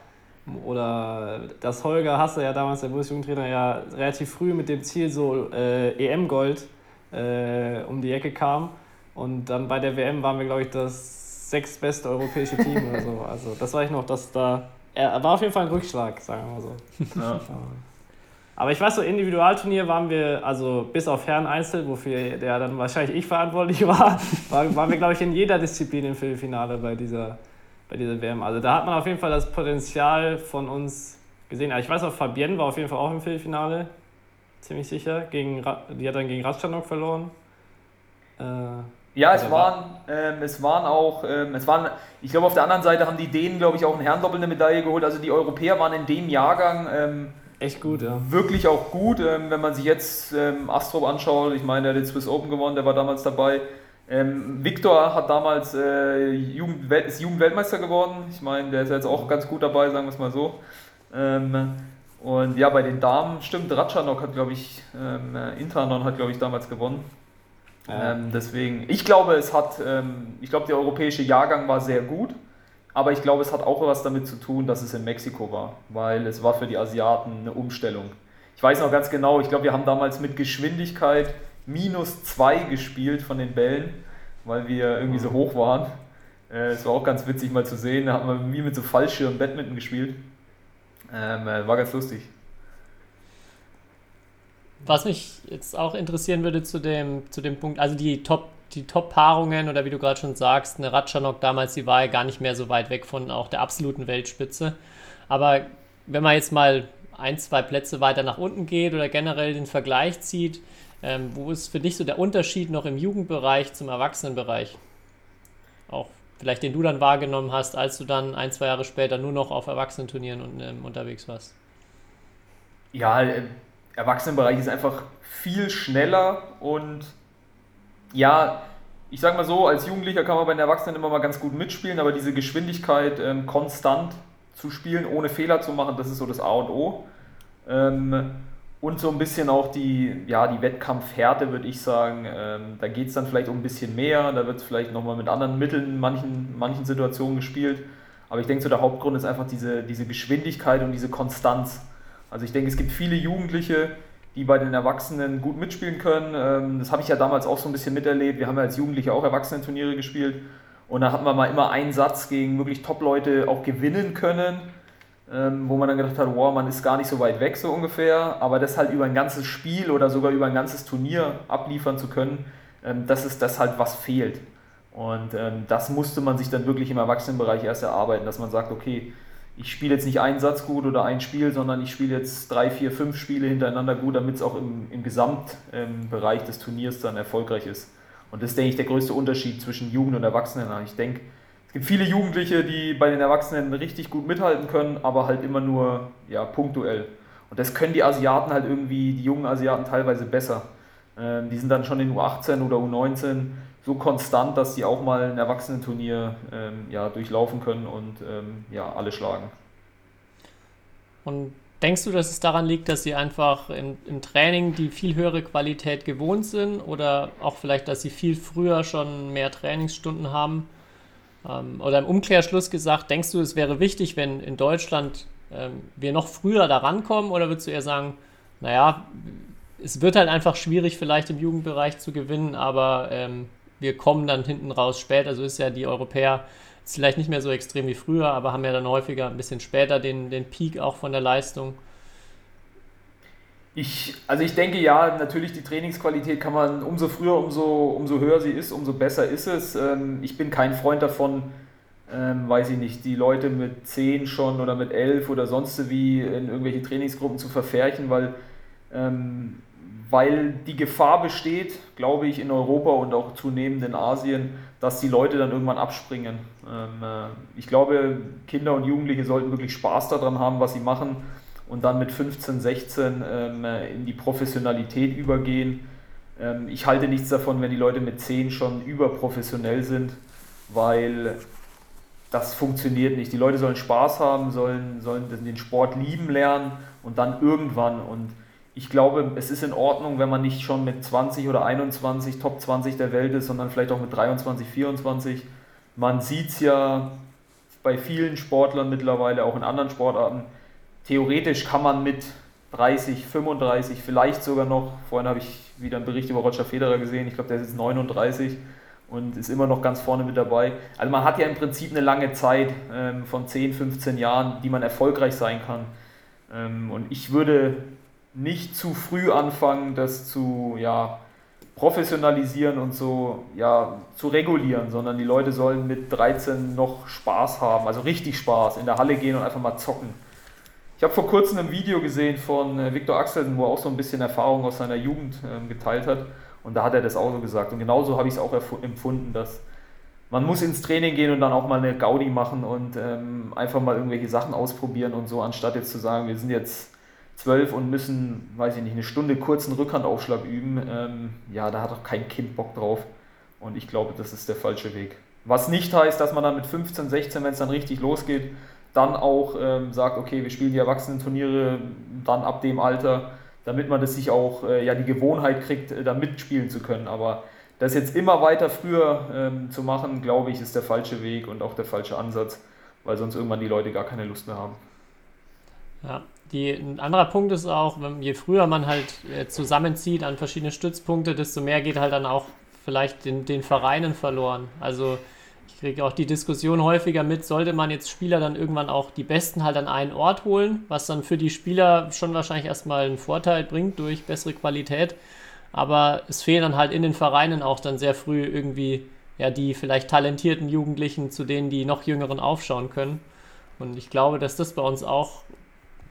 oder das Holger Hasse ja damals, der Bundesjugendtrainer, ja relativ früh mit dem Ziel so äh, EM-Gold äh, um die Ecke kam. Und dann bei der WM waren wir, glaube ich, das sechstbeste europäische Team oder so. Also das war ich noch, dass da. Er war auf jeden Fall ein Rückschlag, sagen wir mal so. Ja. Aber ich weiß so, Individualturnier waren wir, also bis auf Herren Einzel, wofür der dann wahrscheinlich ich verantwortlich war, *laughs* waren wir, glaube ich, in jeder Disziplin im Viertelfinale bei dieser, bei dieser WM. Also da hat man auf jeden Fall das Potenzial von uns gesehen. Also ich weiß auch, Fabienne war auf jeden Fall auch im Viertelfinale, ziemlich sicher. Gegen, die hat dann gegen Ratschanok verloren. Äh, ja, es also waren, ähm, es waren auch, ähm, es waren, ich glaube, auf der anderen Seite haben die Dänen, glaube ich, auch eine Herrendoppel eine Medaille geholt. Also die Europäer waren in dem Jahrgang ähm, echt gut, ja. Wirklich auch gut. Ähm, wenn man sich jetzt ähm, Astrop anschaut, ich meine, der hat den Swiss Open gewonnen, der war damals dabei. Ähm, Viktor hat damals äh, Jugend, ist Jugendweltmeister geworden. Ich meine, der ist jetzt auch ganz gut dabei, sagen wir es mal so. Ähm, und ja, bei den Damen stimmt, Ratschanok hat, glaube ich, ähm, Intanon hat, glaube ich, damals gewonnen. Ja. Ähm, deswegen, ich glaube, es hat, ähm, ich glaube, der europäische Jahrgang war sehr gut, aber ich glaube, es hat auch was damit zu tun, dass es in Mexiko war, weil es war für die Asiaten eine Umstellung. Ich weiß noch ganz genau, ich glaube, wir haben damals mit Geschwindigkeit minus zwei gespielt von den Bällen, weil wir irgendwie so hoch waren. Äh, es war auch ganz witzig mal zu sehen, da hat man wie mit so Fallschirm Badminton gespielt. Ähm, äh, war ganz lustig. Was mich jetzt auch interessieren würde zu dem, zu dem Punkt, also die Top, die Top-Paarungen oder wie du gerade schon sagst, eine Ratschanok damals, die war ja gar nicht mehr so weit weg von auch der absoluten Weltspitze. Aber wenn man jetzt mal ein, zwei Plätze weiter nach unten geht oder generell den Vergleich zieht, ähm, wo ist für dich so der Unterschied noch im Jugendbereich zum Erwachsenenbereich? Auch vielleicht den du dann wahrgenommen hast, als du dann ein, zwei Jahre später nur noch auf Erwachsenenturnieren und, ähm, unterwegs warst? Ja, äh, Erwachsenenbereich ist einfach viel schneller und ja, ich sag mal so, als Jugendlicher kann man bei den Erwachsenen immer mal ganz gut mitspielen, aber diese Geschwindigkeit ähm, konstant zu spielen, ohne Fehler zu machen, das ist so das A und O. Ähm, und so ein bisschen auch die, ja, die Wettkampfhärte, würde ich sagen. Ähm, da geht es dann vielleicht um ein bisschen mehr, da wird es vielleicht nochmal mit anderen Mitteln in manchen, manchen Situationen gespielt. Aber ich denke, so der Hauptgrund ist einfach diese, diese Geschwindigkeit und diese Konstanz. Also ich denke, es gibt viele Jugendliche, die bei den Erwachsenen gut mitspielen können. Ähm, das habe ich ja damals auch so ein bisschen miterlebt. Wir haben ja als Jugendliche auch Erwachsenenturniere gespielt. Und da hatten wir mal immer einen Satz gegen wirklich Top-Leute auch gewinnen können, ähm, wo man dann gedacht hat, wow, man ist gar nicht so weit weg so ungefähr. Aber das halt über ein ganzes Spiel oder sogar über ein ganzes Turnier abliefern zu können, ähm, das ist das halt, was fehlt. Und das musste man sich dann wirklich im Erwachsenenbereich erst erarbeiten, dass man sagt, okay, ich spiele jetzt nicht einen Satz gut oder ein Spiel, sondern ich spiele jetzt drei, vier, fünf Spiele hintereinander gut, damit es auch im, im Gesamtbereich des Turniers dann erfolgreich ist. Und das ist, denke ich, der größte Unterschied zwischen Jugend und Erwachsenen. Ich denke, es gibt viele Jugendliche, die bei den Erwachsenen richtig gut mithalten können, aber halt immer nur ja, punktuell. Und das können die Asiaten halt irgendwie, die jungen Asiaten teilweise besser. Ähm, die sind dann schon in U18 oder U19 so konstant, dass sie auch mal ein Erwachsenenturnier ähm, ja, durchlaufen können und ähm, ja, alle schlagen. Und denkst du, dass es daran liegt, dass sie einfach im, im, Training die viel höhere Qualität gewohnt sind oder auch vielleicht, dass sie viel früher schon mehr Trainingsstunden haben? Ähm, oder im Umkehrschluss gesagt, denkst du, es wäre wichtig, wenn in Deutschland ähm, wir noch früher da rankommen oder würdest du eher sagen, naja, es wird halt einfach schwierig, vielleicht im Jugendbereich zu gewinnen, aber ähm, wir kommen dann hinten raus später. Also ist ja die Europäer vielleicht nicht mehr so extrem wie früher, aber haben ja dann häufiger ein bisschen später den, den Peak auch von der Leistung. Ich, also ich denke ja, natürlich die Trainingsqualität kann man umso früher, umso, umso höher sie ist, umso besser ist es. Ähm, ich bin kein Freund davon, ähm, weiß ich nicht, die Leute mit 10 schon oder mit 11 oder sonst wie in irgendwelche Trainingsgruppen zu verfärchen, weil ähm, weil die Gefahr besteht, glaube ich, in Europa und auch zunehmend in Asien, dass die Leute dann irgendwann abspringen. Ähm, äh, ich glaube, Kinder und Jugendliche sollten wirklich Spaß daran haben, was sie machen und dann mit 15, 16 ähm, äh, in die Professionalität übergehen. Ähm, ich halte nichts davon, wenn die Leute mit 10 schon überprofessionell sind, weil das funktioniert nicht. Die Leute sollen Spaß haben, sollen, sollen den Sport lieben lernen und dann irgendwann und ich glaube, es ist in Ordnung, wenn man nicht schon mit 20 oder 21 Top 20 der Welt ist, sondern vielleicht auch mit 23, 24. Man sieht es ja bei vielen Sportlern mittlerweile, auch in anderen Sportarten. Theoretisch kann man mit 30, 35, vielleicht sogar noch, vorhin habe ich wieder einen Bericht über Roger Federer gesehen, ich glaube, der ist jetzt 39 und ist immer noch ganz vorne mit dabei. Also man hat ja im Prinzip eine lange Zeit ähm, von 10, 15 Jahren, die man erfolgreich sein kann. Ähm, und ich würde nicht zu früh anfangen, das zu ja, professionalisieren und so ja, zu regulieren, sondern die Leute sollen mit 13 noch Spaß haben, also richtig Spaß, in der Halle gehen und einfach mal zocken. Ich habe vor kurzem ein Video gesehen von äh, Viktor Axelsen, wo er auch so ein bisschen Erfahrung aus seiner Jugend äh, geteilt hat. Und da hat er das auch so gesagt. Und genauso habe ich es auch empfunden, dass man muss ins Training gehen und dann auch mal eine Gaudi machen und ähm, einfach mal irgendwelche Sachen ausprobieren und so, anstatt jetzt zu sagen, wir sind jetzt zwölf und müssen, weiß ich nicht, eine Stunde kurzen Rückhandaufschlag üben, ähm, ja, da hat auch kein Kind Bock drauf. Und ich glaube, das ist der falsche Weg. Was nicht heißt, dass man dann mit 15, 16, wenn es dann richtig losgeht, dann auch ähm, sagt, okay, wir spielen die Erwachsenen-Turniere dann ab dem Alter, damit man das sich auch, äh, ja, die Gewohnheit kriegt, äh, da mitspielen zu können. Aber das jetzt immer weiter früher ähm, zu machen, glaube ich, ist der falsche Weg und auch der falsche Ansatz, weil sonst irgendwann die Leute gar keine Lust mehr haben. Ja, die, ein anderer Punkt ist auch, je früher man halt äh, zusammenzieht an verschiedene Stützpunkte, desto mehr geht halt dann auch vielleicht den, den Vereinen verloren. Also kriege auch die Diskussion häufiger mit, sollte man jetzt Spieler dann irgendwann auch die Besten halt an einen Ort holen, was dann für die Spieler schon wahrscheinlich erstmal einen Vorteil bringt durch bessere Qualität. Aber es fehlen dann halt in den Vereinen auch dann sehr früh irgendwie ja die vielleicht talentierten Jugendlichen, zu denen die noch Jüngeren aufschauen können. Und ich glaube, dass das bei uns auch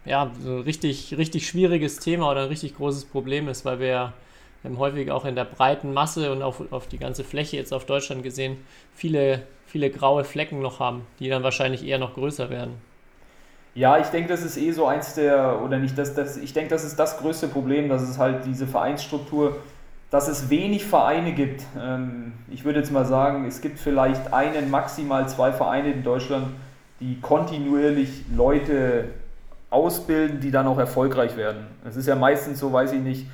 ja, so ein richtig, richtig schwieriges Thema oder ein richtig großes Problem ist, weil wir häufig auch in der breiten Masse und auf, auf die ganze Fläche jetzt auf Deutschland gesehen viele, viele graue Flecken noch haben, die dann wahrscheinlich eher noch größer werden. Ja, ich denke, das ist eh so eins der, oder nicht, das, das, ich denke, das ist das größte Problem, dass es halt diese Vereinsstruktur, dass es wenig Vereine gibt. Ähm, ich würde jetzt mal sagen, es gibt vielleicht einen, maximal zwei Vereine in Deutschland, die kontinuierlich Leute ausbilden, die dann auch erfolgreich werden. Es ist ja meistens so, weiß ich nicht,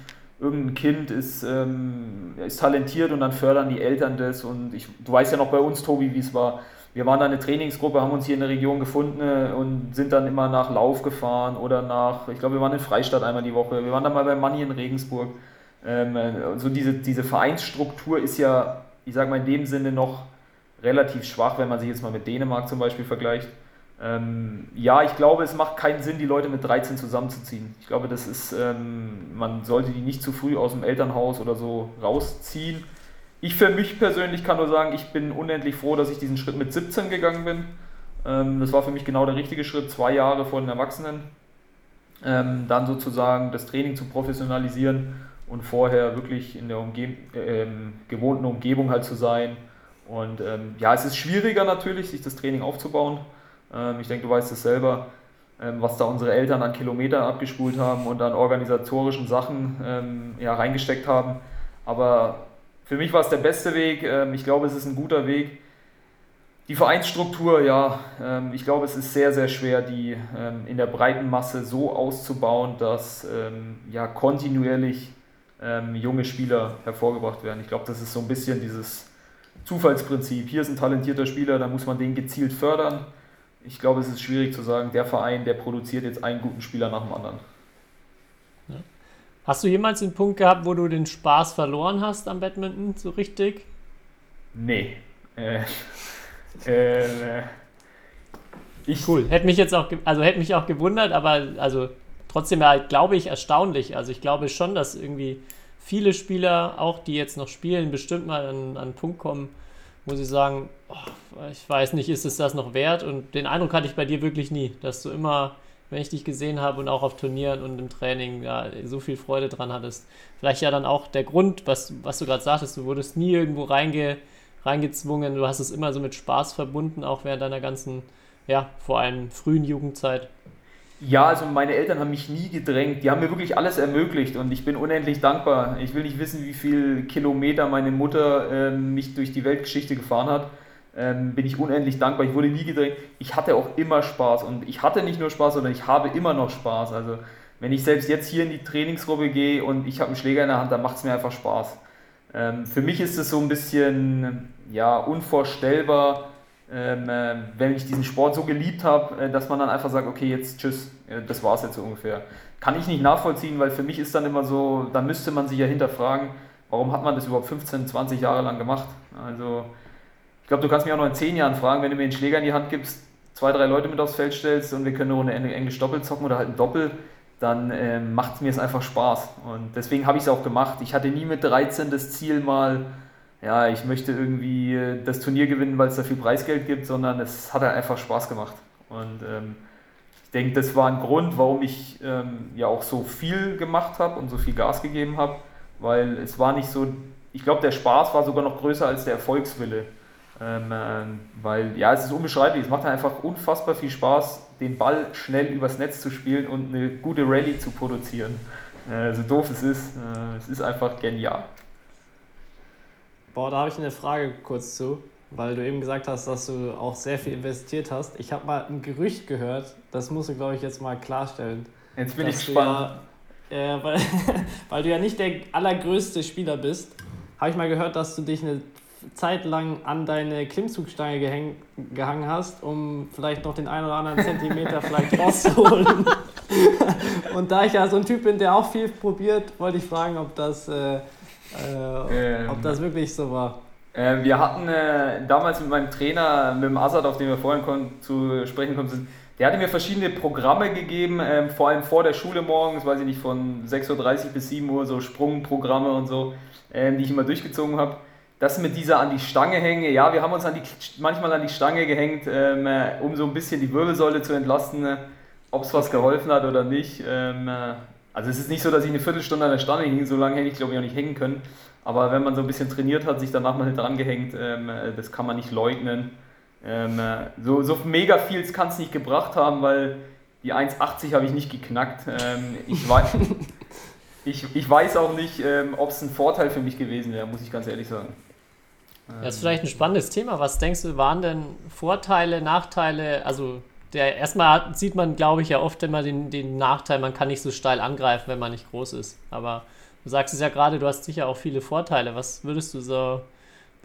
irgendein Kind ist, ähm, ist talentiert und dann fördern die Eltern das. Und ich, du weißt ja noch bei uns, Tobi, wie es war. Wir waren da eine Trainingsgruppe, haben uns hier in der Region gefunden äh, und sind dann immer nach Lauf gefahren oder nach, ich glaube, wir waren in Freistadt einmal die Woche. Wir waren dann mal bei Manni in Regensburg. Ähm, äh, so diese, diese Vereinsstruktur ist ja, ich sage mal in dem Sinne noch relativ schwach, wenn man sich jetzt mal mit Dänemark zum Beispiel vergleicht. Ähm, ja, ich glaube, es macht keinen Sinn, die Leute mit 13 zusammenzuziehen. Ich glaube, das ist, ähm, man sollte die nicht zu früh aus dem Elternhaus oder so rausziehen. Ich für mich persönlich kann nur sagen, ich bin unendlich froh, dass ich diesen Schritt mit 17 gegangen bin. Ähm, das war für mich genau der richtige Schritt, zwei Jahre vor den Erwachsenen. Ähm, dann sozusagen das Training zu professionalisieren und vorher wirklich in der Umge äh, gewohnten Umgebung halt zu sein. Und ähm, ja, es ist schwieriger natürlich, sich das Training aufzubauen. Ähm, ich denke, du weißt es selber, ähm, was da unsere Eltern an Kilometern abgespult haben und an organisatorischen Sachen ähm, ja, reingesteckt haben. Aber für mich war es der beste Weg. ich glaube, es ist ein guter Weg. Die Vereinsstruktur, ja, ich glaube, es ist sehr, sehr schwer, die in der breiten Masse so auszubauen, dass ja, kontinuierlich junge Spieler hervorgebracht werden. Ich glaube, das ist so ein bisschen dieses Zufallsprinzip. Hier ist ein talentierter Spieler, da muss man den gezielt fördern ich glaube, es ist schwierig zu sagen, der Verein, der produziert jetzt einen guten Spieler nach dem anderen. Ja. Hast du jemals den Punkt gehabt, wo du den Spaß verloren hast am Badminton, so richtig? Nee. Äh, *laughs* äh, ich cool. Hätte mich jetzt auch, also hätte mich auch gewundert, aber also trotzdem halt, glaube ich, erstaunlich. Also ich glaube schon, dass irgendwie viele Spieler, auch die jetzt noch spielen, bestimmt mal an, an einen Punkt kommen, muss ich sagen, oh, ich weiß nicht, ist es das noch wert? Und den Eindruck hatte ich bei dir wirklich nie, dass du immer, wenn ich dich gesehen habe und auch auf Turnieren und im Training, ja, so viel Freude dran hattest. Vielleicht ja dann auch der Grund, was, was du gerade sagtest, du wurdest nie irgendwo reinge, reingezwungen, du hast es immer so mit Spaß verbunden, auch während deiner ganzen, ja, vor allem frühen Jugendzeit. Ja, also meine Eltern haben mich nie gedrängt. Die haben mir wirklich alles ermöglicht und ich bin unendlich dankbar. Ich will nicht wissen, wie viele Kilometer meine Mutter äh, mich durch die Weltgeschichte gefahren hat. Ähm, bin ich unendlich dankbar. Ich wurde nie gedrängt. Ich hatte auch immer Spaß und ich hatte nicht nur Spaß, sondern ich habe immer noch Spaß. Also wenn ich selbst jetzt hier in die Trainingsgruppe gehe und ich habe einen Schläger in der Hand, dann macht es mir einfach Spaß. Ähm, für mich ist es so ein bisschen ja, unvorstellbar, ähm, äh, wenn ich diesen Sport so geliebt habe, äh, dass man dann einfach sagt, okay, jetzt tschüss, äh, das war es jetzt so ungefähr. Kann ich nicht nachvollziehen, weil für mich ist dann immer so, da müsste man sich ja hinterfragen, warum hat man das überhaupt 15, 20 Jahre lang gemacht? Also ich glaube, du kannst mich auch noch in 10 Jahren fragen, wenn du mir einen Schläger in die Hand gibst, zwei, drei Leute mit aufs Feld stellst und wir können eine Runde Englisch Doppel zocken oder halt ein Doppel, dann äh, macht mir es einfach Spaß. Und deswegen habe ich es auch gemacht. Ich hatte nie mit 13 das Ziel mal, ja, ich möchte irgendwie äh, das Turnier gewinnen, weil es da viel Preisgeld gibt, sondern es hat halt einfach Spaß gemacht. Und ähm, ich denke, das war ein Grund, warum ich ähm, ja auch so viel gemacht habe und so viel Gas gegeben habe, weil es war nicht so, ich glaube, der Spaß war sogar noch größer als der Erfolgswille. Ähm, ähm, weil ja, es ist unbeschreiblich, es macht einfach unfassbar viel Spaß, den Ball schnell übers Netz zu spielen und eine gute Rallye zu produzieren. Äh, so doof es ist, äh, es ist einfach genial. Boah, da habe ich eine Frage kurz zu, weil du eben gesagt hast, dass du auch sehr viel investiert hast. Ich habe mal ein Gerücht gehört, das musst du, glaube ich, jetzt mal klarstellen. Jetzt bin ich gespannt. Ja, äh, *laughs* weil, weil du ja nicht der allergrößte Spieler bist. habe ich mal gehört, dass du dich eine Zeit lang an deine Klimmzugstange gehäng, gehangen hast, um vielleicht noch den einen oder anderen Zentimeter vielleicht *laughs* rauszuholen. *laughs* Und da ich ja so ein Typ bin, der auch viel probiert, wollte ich fragen, ob das, äh, äh, ähm, ob das wirklich so war. Äh, wir hatten äh, damals mit meinem Trainer, mit dem Assad, auf den wir vorhin zu sprechen kommen sind, der hatte mir verschiedene Programme gegeben, ähm, vor allem vor der Schule morgens, weiß ich nicht, von 6.30 Uhr bis 7 Uhr, so Sprungprogramme und so, ähm, die ich immer durchgezogen habe. Das mit dieser an die Stange hängen, ja, wir haben uns an die, manchmal an die Stange gehängt, äh, um so ein bisschen die Wirbelsäule zu entlasten, äh, ob es was geholfen hat oder nicht. Ähm, äh, also es ist nicht so, dass ich eine Viertelstunde an der Stange hing, so lange hätte ich glaube ich auch nicht hängen können. Aber wenn man so ein bisschen trainiert hat, sich danach mal dran gehängt, ähm, das kann man nicht leugnen. Ähm, so, so mega viel kann es nicht gebracht haben, weil die 1,80 habe ich nicht geknackt. Ähm, ich, weiß, *laughs* ich, ich weiß auch nicht, ähm, ob es ein Vorteil für mich gewesen wäre, muss ich ganz ehrlich sagen. Das ist vielleicht ein spannendes Thema. Was denkst du, waren denn Vorteile, Nachteile? Also der, erstmal sieht man, glaube ich, ja oft immer den, den Nachteil, man kann nicht so steil angreifen, wenn man nicht groß ist. Aber du sagst es ja gerade, du hast sicher auch viele Vorteile. Was würdest du so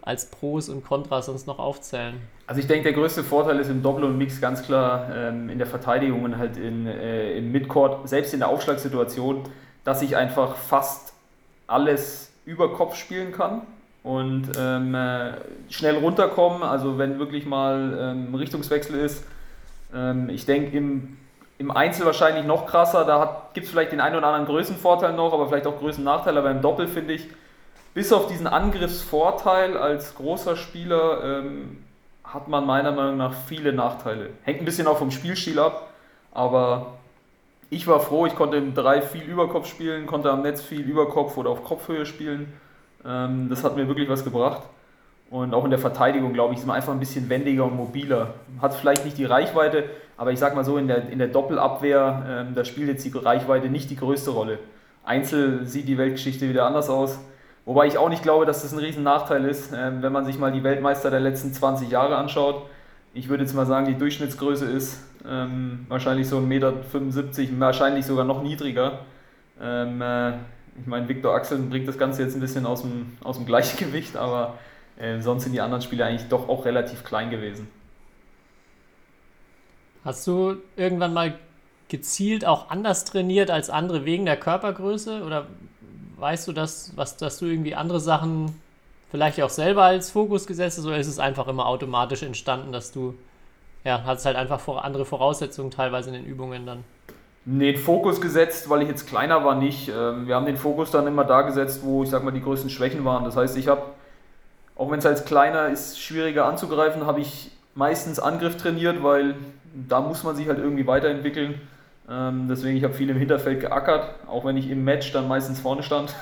als Pros und Kontras sonst noch aufzählen? Also ich denke, der größte Vorteil ist im Doppel und Mix ganz klar ähm, in der Verteidigung und halt in, äh, im Midcourt, selbst in der Aufschlagssituation, dass ich einfach fast alles über Kopf spielen kann und ähm, äh, schnell runterkommen. Also wenn wirklich mal ähm, Richtungswechsel ist. Ähm, ich denke im, im Einzel wahrscheinlich noch krasser. Da gibt es vielleicht den einen oder anderen Größenvorteil noch, aber vielleicht auch Größennachteil. Aber im Doppel finde ich, bis auf diesen Angriffsvorteil als großer Spieler ähm, hat man meiner Meinung nach viele Nachteile. Hängt ein bisschen auch vom Spielstil ab, aber ich war froh, ich konnte im 3 viel Überkopf spielen, konnte am Netz viel Überkopf oder auf Kopfhöhe spielen. Ähm, das hat mir wirklich was gebracht. Und auch in der Verteidigung, glaube ich, ist man einfach ein bisschen wendiger und mobiler. Hat vielleicht nicht die Reichweite, aber ich sag mal so, in der, in der Doppelabwehr, ähm, da spielt jetzt die Reichweite nicht die größte Rolle. Einzel sieht die Weltgeschichte wieder anders aus. Wobei ich auch nicht glaube, dass das ein riesen Nachteil ist, ähm, wenn man sich mal die Weltmeister der letzten 20 Jahre anschaut. Ich würde jetzt mal sagen, die Durchschnittsgröße ist ähm, wahrscheinlich so 1,75 Meter, wahrscheinlich sogar noch niedriger. Ähm, äh, ich meine, Viktor Axel bringt das Ganze jetzt ein bisschen aus dem, aus dem Gleichgewicht, aber äh, sonst sind die anderen Spieler eigentlich doch auch relativ klein gewesen. Hast du irgendwann mal gezielt auch anders trainiert als andere wegen der Körpergröße? Oder weißt du, dass, was, dass du irgendwie andere Sachen vielleicht auch selber als Fokus gesetzt hast? Oder ist es einfach immer automatisch entstanden, dass du, ja, hast halt einfach vor, andere Voraussetzungen teilweise in den Übungen dann? Nee, den Fokus gesetzt, weil ich jetzt kleiner war, nicht. Ähm, wir haben den Fokus dann immer da gesetzt, wo ich sag mal die größten Schwächen waren. Das heißt, ich habe, auch wenn es als kleiner ist, schwieriger anzugreifen, habe ich meistens Angriff trainiert, weil da muss man sich halt irgendwie weiterentwickeln. Ähm, deswegen, ich habe viel im Hinterfeld geackert, auch wenn ich im Match dann meistens vorne stand.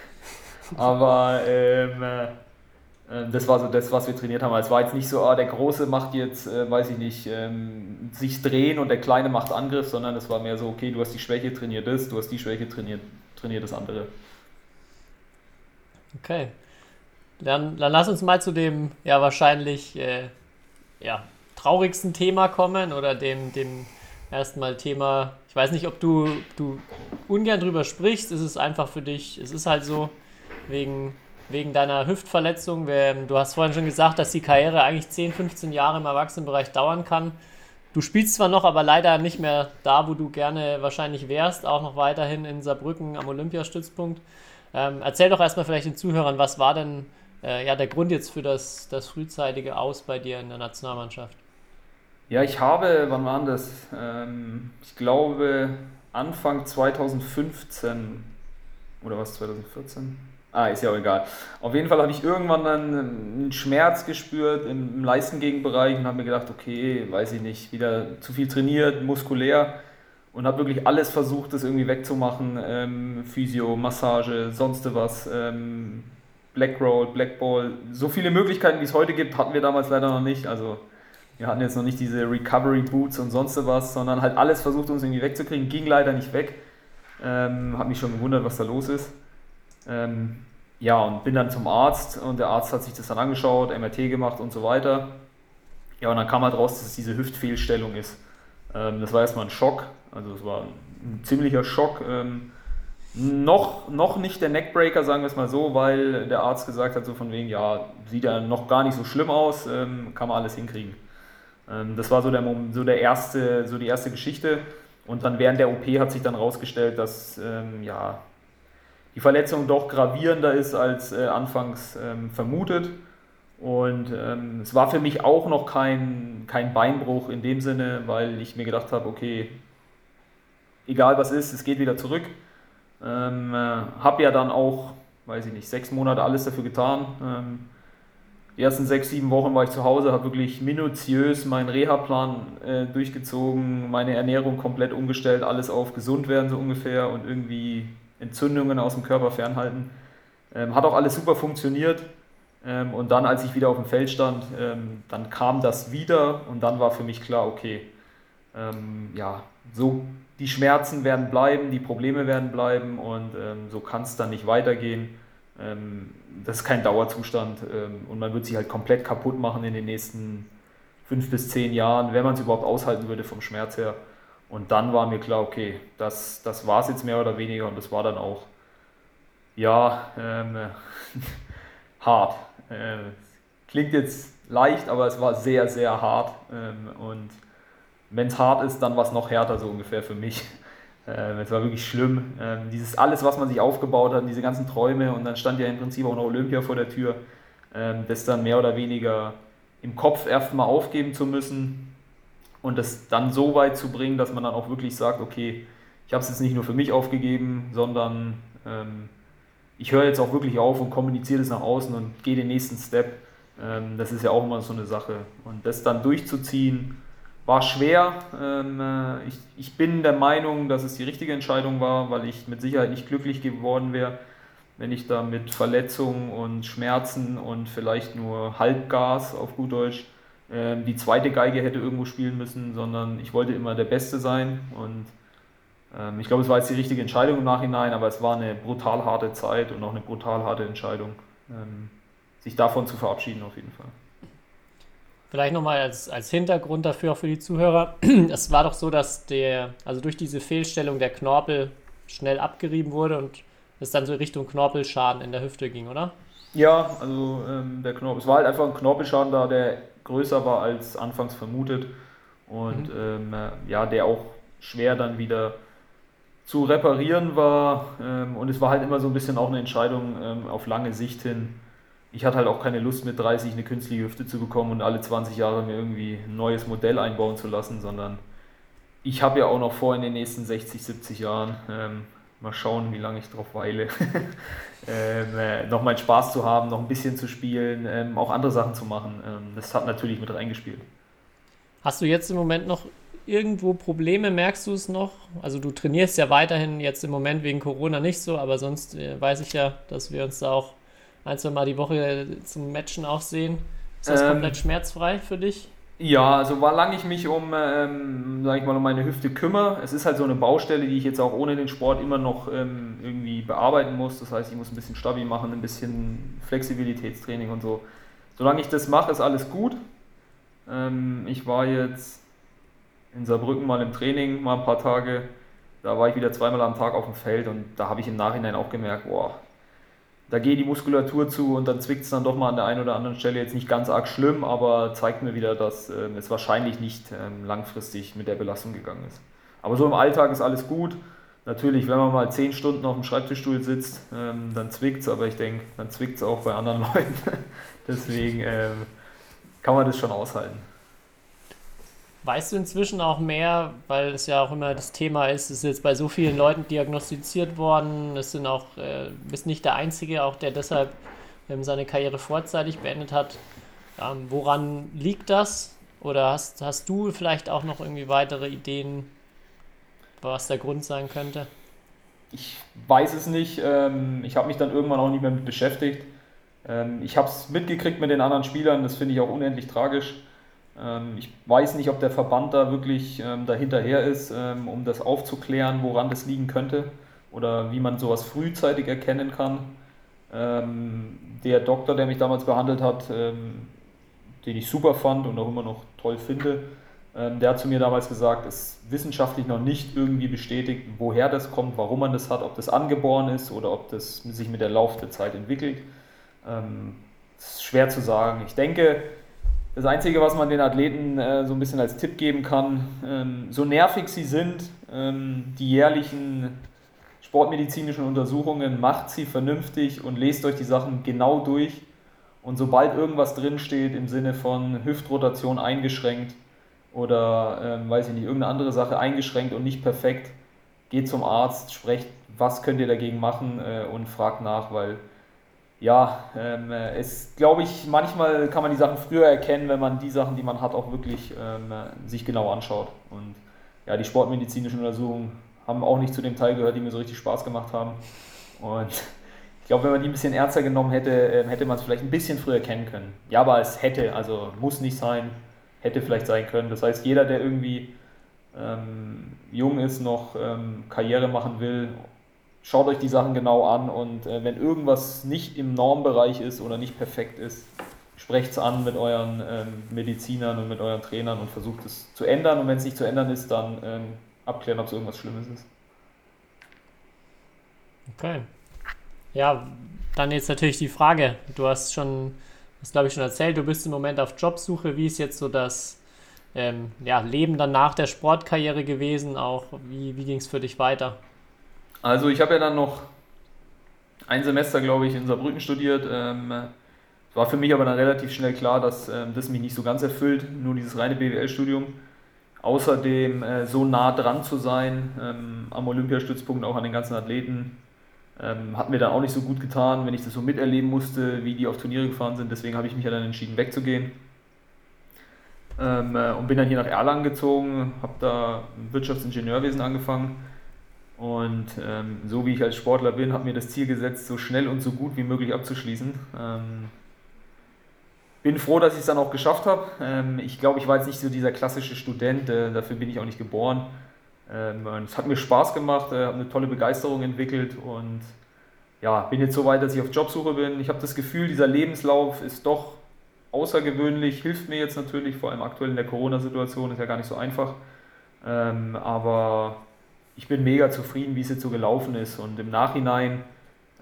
*laughs* Aber ähm, äh, ähm, das war so das, was wir trainiert haben. Es war jetzt nicht so, ah, der Große macht jetzt, äh, weiß ich nicht, ähm, sich drehen und der Kleine macht Angriff, sondern es war mehr so, okay, du hast die Schwäche, trainiert das, du hast die Schwäche, trainiert, trainiert das andere. Okay. Dann, dann lass uns mal zu dem ja wahrscheinlich äh, ja, traurigsten Thema kommen oder dem, dem erstmal Thema, ich weiß nicht, ob du, du ungern drüber sprichst, ist es einfach für dich, es ist halt so, wegen wegen deiner Hüftverletzung. Du hast vorhin schon gesagt, dass die Karriere eigentlich 10, 15 Jahre im Erwachsenenbereich dauern kann. Du spielst zwar noch, aber leider nicht mehr da, wo du gerne wahrscheinlich wärst, auch noch weiterhin in Saarbrücken am Olympiastützpunkt. Ähm, erzähl doch erstmal vielleicht den Zuhörern, was war denn äh, ja, der Grund jetzt für das, das frühzeitige Aus bei dir in der Nationalmannschaft? Ja, ich habe, wann war das? Ähm, ich glaube Anfang 2015 oder was, 2014? Ah, ist ja auch egal. Auf jeden Fall habe ich irgendwann dann einen Schmerz gespürt im Leistengegenbereich und habe mir gedacht, okay, weiß ich nicht, wieder zu viel trainiert, muskulär und habe wirklich alles versucht, das irgendwie wegzumachen. Ähm, Physio, Massage, sonst was, ähm, Black Roll, Black Ball. So viele Möglichkeiten, wie es heute gibt, hatten wir damals leider noch nicht. Also wir hatten jetzt noch nicht diese Recovery Boots und sonst was, sondern halt alles versucht, uns irgendwie wegzukriegen. Ging leider nicht weg. Ähm, habe mich schon gewundert, was da los ist. Ähm, ja, und bin dann zum Arzt und der Arzt hat sich das dann angeschaut, MRT gemacht und so weiter. Ja, und dann kam halt raus, dass es diese Hüftfehlstellung ist. Ähm, das war erstmal ein Schock, also es war ein ziemlicher Schock. Ähm, Noch, noch nicht der Neckbreaker, sagen wir es mal so, weil der Arzt gesagt hat, so von wegen, ja, sieht ja noch gar nicht so schlimm aus, ähm, kann man alles hinkriegen. Ähm, das war so, der, so, der erste, so die erste Geschichte. Und dann während der OP hat sich dann rausgestellt, dass ähm, ja, die Verletzung doch gravierender ist als äh, anfangs ähm, vermutet. Und ähm, es war für mich auch noch kein, kein Beinbruch in dem Sinne, weil ich mir gedacht habe, okay, egal was ist, es geht wieder zurück. Ähm, äh, habe ja dann auch, weiß ich nicht, sechs Monate alles dafür getan. Ähm, die ersten sechs, sieben Wochen war ich zu Hause, habe wirklich minutiös meinen Reha-Plan äh, durchgezogen, meine Ernährung komplett umgestellt, alles auf gesund werden so ungefähr und irgendwie Entzündungen aus dem Körper fernhalten. Ähm, hat auch alles super funktioniert. Ähm, und dann, als ich wieder auf dem Feld stand, ähm, dann kam das wieder und dann war für mich klar, okay, ähm, ja, so die Schmerzen werden bleiben, die Probleme werden bleiben und ähm, so kann es dann nicht weitergehen. Ähm, das ist kein Dauerzustand und man wird sich halt komplett kaputt machen in den nächsten fünf bis zehn Jahren, wenn man es überhaupt aushalten würde vom Schmerz her. Und dann war mir klar, okay, das, das war es jetzt mehr oder weniger und das war dann auch, ja, ähm, *laughs* hart. Äh, klingt jetzt leicht, aber es war sehr, sehr hart. Ähm, und wenn es hart ist, dann war es noch härter, so ungefähr für mich. *laughs* Ähm, es war wirklich schlimm. Ähm, dieses alles, was man sich aufgebaut hat, diese ganzen Träume und dann stand ja im Prinzip auch noch Olympia vor der Tür, ähm, das dann mehr oder weniger im Kopf erstmal aufgeben zu müssen und das dann so weit zu bringen, dass man dann auch wirklich sagt, okay, ich habe es jetzt nicht nur für mich aufgegeben, sondern ähm, ich höre jetzt auch wirklich auf und kommuniziere das nach außen und gehe den nächsten Step. Ähm, das ist ja auch immer so eine Sache. Und das dann durchzuziehen, war schwer. Ähm, äh, ich, ich bin der Meinung, dass es die richtige Entscheidung war, weil ich mit Sicherheit nicht glücklich geworden wäre, wenn ich da mit Verletzungen und Schmerzen und vielleicht nur Halbgas auf gut Deutsch ähm, die zweite Geige hätte irgendwo spielen müssen, sondern ich wollte immer der Beste sein und ähm, ich glaube, es war jetzt die richtige Entscheidung im Nachhinein, aber es war eine brutal harte Zeit und auch eine brutal harte Entscheidung, ähm, sich davon zu verabschieden auf jeden Fall. Vielleicht nochmal als, als Hintergrund dafür auch für die Zuhörer. *clears throat* Es war doch so, dass der, also durch diese Fehlstellung der Knorpel schnell abgerieben wurde und es dann so Richtung Knorpelschaden in der Hüfte ging, oder? Ja, also ähm, der Knorpel, es war halt einfach ein Knorpelschaden da, der größer war als anfangs vermutet und mhm. ähm, äh, ja, der auch schwer dann wieder zu reparieren war. Ähm, und es war halt immer so ein bisschen auch eine Entscheidung ähm, auf lange Sicht hin. Ich hatte halt auch keine Lust mit 30 eine künstliche Hüfte zu bekommen und alle 20 Jahre mir irgendwie ein neues Modell einbauen zu lassen, sondern ich habe ja auch noch vor in den nächsten 60, 70 Jahren, ähm, mal schauen, wie lange ich drauf weile, *laughs* ähm, äh, noch meinen Spaß zu haben, noch ein bisschen zu spielen, ähm, auch andere Sachen zu machen. Ähm, das hat natürlich mit reingespielt. Hast du jetzt im Moment noch irgendwo Probleme? Merkst du es noch? Also du trainierst ja weiterhin jetzt im Moment wegen Corona nicht so, aber sonst äh, weiß ich ja, dass wir uns da auch ein, zwei Mal die Woche zum Matchen auch sehen. Ist das ähm, komplett schmerzfrei für dich? Ja, also war lange ich mich um, ähm, sag ich mal, um meine Hüfte kümmere. Es ist halt so eine Baustelle, die ich jetzt auch ohne den Sport immer noch ähm, irgendwie bearbeiten muss. Das heißt, ich muss ein bisschen Stabi machen, ein bisschen Flexibilitätstraining und so. Solange ich das mache, ist alles gut. Ähm, ich war jetzt in Saarbrücken mal im Training, mal ein paar Tage. Da war ich wieder zweimal am Tag auf dem Feld und da habe ich im Nachhinein auch gemerkt, boah, da geht die Muskulatur zu und dann zwickt es dann doch mal an der einen oder anderen Stelle jetzt nicht ganz arg schlimm, aber zeigt mir wieder, dass äh, es wahrscheinlich nicht ähm, langfristig mit der Belastung gegangen ist. Aber so im Alltag ist alles gut. Natürlich, wenn man mal zehn Stunden auf dem Schreibtischstuhl sitzt, ähm, dann zwickt es, aber ich denke, dann zwickt es auch bei anderen *laughs* Leuten. Deswegen ähm, kann man das schon aushalten. Weißt du inzwischen auch mehr, weil es ja auch immer das Thema ist, es ist jetzt bei so vielen Leuten diagnostiziert worden, es sind auch, äh, bist nicht der Einzige, auch der deshalb ähm, seine Karriere vorzeitig beendet hat. Ähm, woran liegt das? Oder hast, hast du vielleicht auch noch irgendwie weitere Ideen, was der Grund sein könnte? Ich weiß es nicht. Ähm, ich habe mich dann irgendwann auch nicht mehr mit beschäftigt. Ähm, ich habe es mitgekriegt mit den anderen Spielern, das finde ich auch unendlich tragisch. Ähm, ich weiß nicht, ob der Verband da wirklich ähm, dahinterher ist, ähm, um das aufzuklären, woran das liegen könnte oder wie man sowas frühzeitig erkennen kann. der Doktor, der mich damals behandelt hat, den ich super fand und auch immer noch toll finde, Ähm, der hat zu mir damals gesagt, es ist wissenschaftlich noch nicht irgendwie bestätigt, woher das kommt, warum man das hat, ob das angeboren ist oder ob das sich mit der Lauf der Zeit entwickelt. Ähm, ist schwer zu sagen. Ich denke, das Einzige, was man den Athleten äh, so ein bisschen als Tipp geben kann, ähm, so nervig sie sind, ähm, die jährlichen sportmedizinischen Untersuchungen, macht sie vernünftig und lest euch die Sachen genau durch. Und sobald irgendwas drinsteht im Sinne von Hüftrotation eingeschränkt oder, ähm, weiß ich nicht, irgendeine andere Sache eingeschränkt und nicht perfekt, geht zum Arzt, sprecht, was könnt ihr dagegen machen äh, und fragt nach, weil ja, ähm, es glaube ich, manchmal kann man die Sachen früher erkennen, wenn man die Sachen, die man hat, auch wirklich ähm, sich genau anschaut. Und ja, die sportmedizinischen Untersuchungen haben auch nicht zu dem Teil gehört, die mir so richtig Spaß gemacht haben. Und *laughs* ich glaube, wenn man die ein bisschen ernster genommen hätte, ähm, hätte man es vielleicht ein bisschen früher kennen können. Ja, aber es hätte, also muss nicht sein, hätte vielleicht sein können. Das heißt, jeder, der irgendwie ähm, jung ist, noch ähm, Karriere machen will, schaut euch die Sachen genau an und äh, wenn irgendwas nicht im Normbereich ist oder nicht perfekt ist, sprecht es an mit euren ähm, Medizinern und mit euren Trainern und versucht es zu ändern. Und wenn es nicht zu ändern ist, dann ähm, abklären, ob es irgendwas Schlimmes ist. Okay. Ja, dann jetzt natürlich die Frage. Du hast schon, das glaube ich schon erzählt, du bist im Moment auf Jobsuche. Wie ist jetzt so das ähm, ja, Leben dann nach der Sportkarriere gewesen? Auch wie, wie ging es für dich weiter? Also ich habe ja dann noch ein Semester, glaube ich, in Saarbrücken studiert. Ähm, war für mich aber dann relativ schnell klar, dass ähm, das mich nicht so ganz erfüllt, nur dieses reine BWL-Studium. Außerdem äh, so nah dran zu sein ähm, am Olympiastützpunkt, auch an den ganzen Athleten, ähm, hat mir dann auch nicht so gut getan, wenn ich das so miterleben musste, wie die auf Turniere gefahren sind. Deswegen habe ich mich ja dann entschieden, wegzugehen. Ähm, äh, und bin dann hier nach Erlangen gezogen, habe da Wirtschaftsingenieurwesen angefangen. Und ähm, so wie ich als Sportler bin, habe mir das Ziel gesetzt, so schnell und so gut wie möglich abzuschließen. Ähm, bin froh, dass ich es dann auch geschafft habe. Ähm, ich glaube, ich war jetzt nicht so dieser klassische Student, äh, dafür bin ich auch nicht geboren. Ähm, es hat mir Spaß gemacht, äh, habe eine tolle Begeisterung entwickelt und ja, bin jetzt so weit, dass ich auf Jobsuche bin. Ich habe das Gefühl, dieser Lebenslauf ist doch außergewöhnlich, hilft mir jetzt natürlich, vor allem aktuell in der Corona-Situation, ist ja gar nicht so einfach. Ähm, aber ich bin mega zufrieden, wie es jetzt so gelaufen ist. Und im Nachhinein,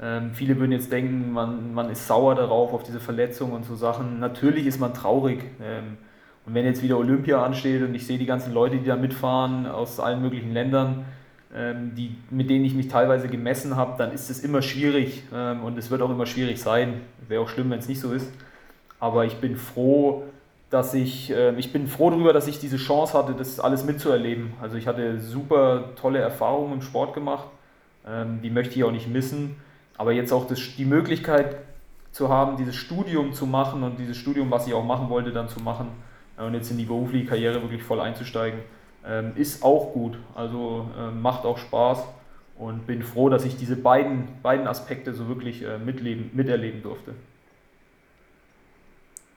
ähm, viele würden jetzt denken, man, man ist sauer darauf, auf diese Verletzung und so Sachen. Natürlich ist man traurig. Ähm, und wenn jetzt wieder Olympia ansteht und ich sehe die ganzen Leute, die da mitfahren aus allen möglichen Ländern, ähm, die, mit denen ich mich teilweise gemessen habe, dann ist es immer schwierig ähm, und es wird auch immer schwierig sein. Wäre auch schlimm, wenn es nicht so ist. Aber ich bin froh, dass ich, äh, ich bin froh darüber, dass ich diese Chance hatte, das alles mitzuerleben. Also ich hatte super tolle Erfahrungen im Sport gemacht, ähm, die möchte ich auch nicht missen. Aber jetzt auch das, die Möglichkeit zu haben, dieses Studium zu machen und dieses Studium, was ich auch machen wollte, dann zu machen äh, und jetzt in die berufliche Karriere wirklich voll einzusteigen, ähm, ist auch gut. Also äh, macht auch Spaß und bin froh, dass ich diese beiden, beiden Aspekte so wirklich äh, mitleben, miterleben durfte.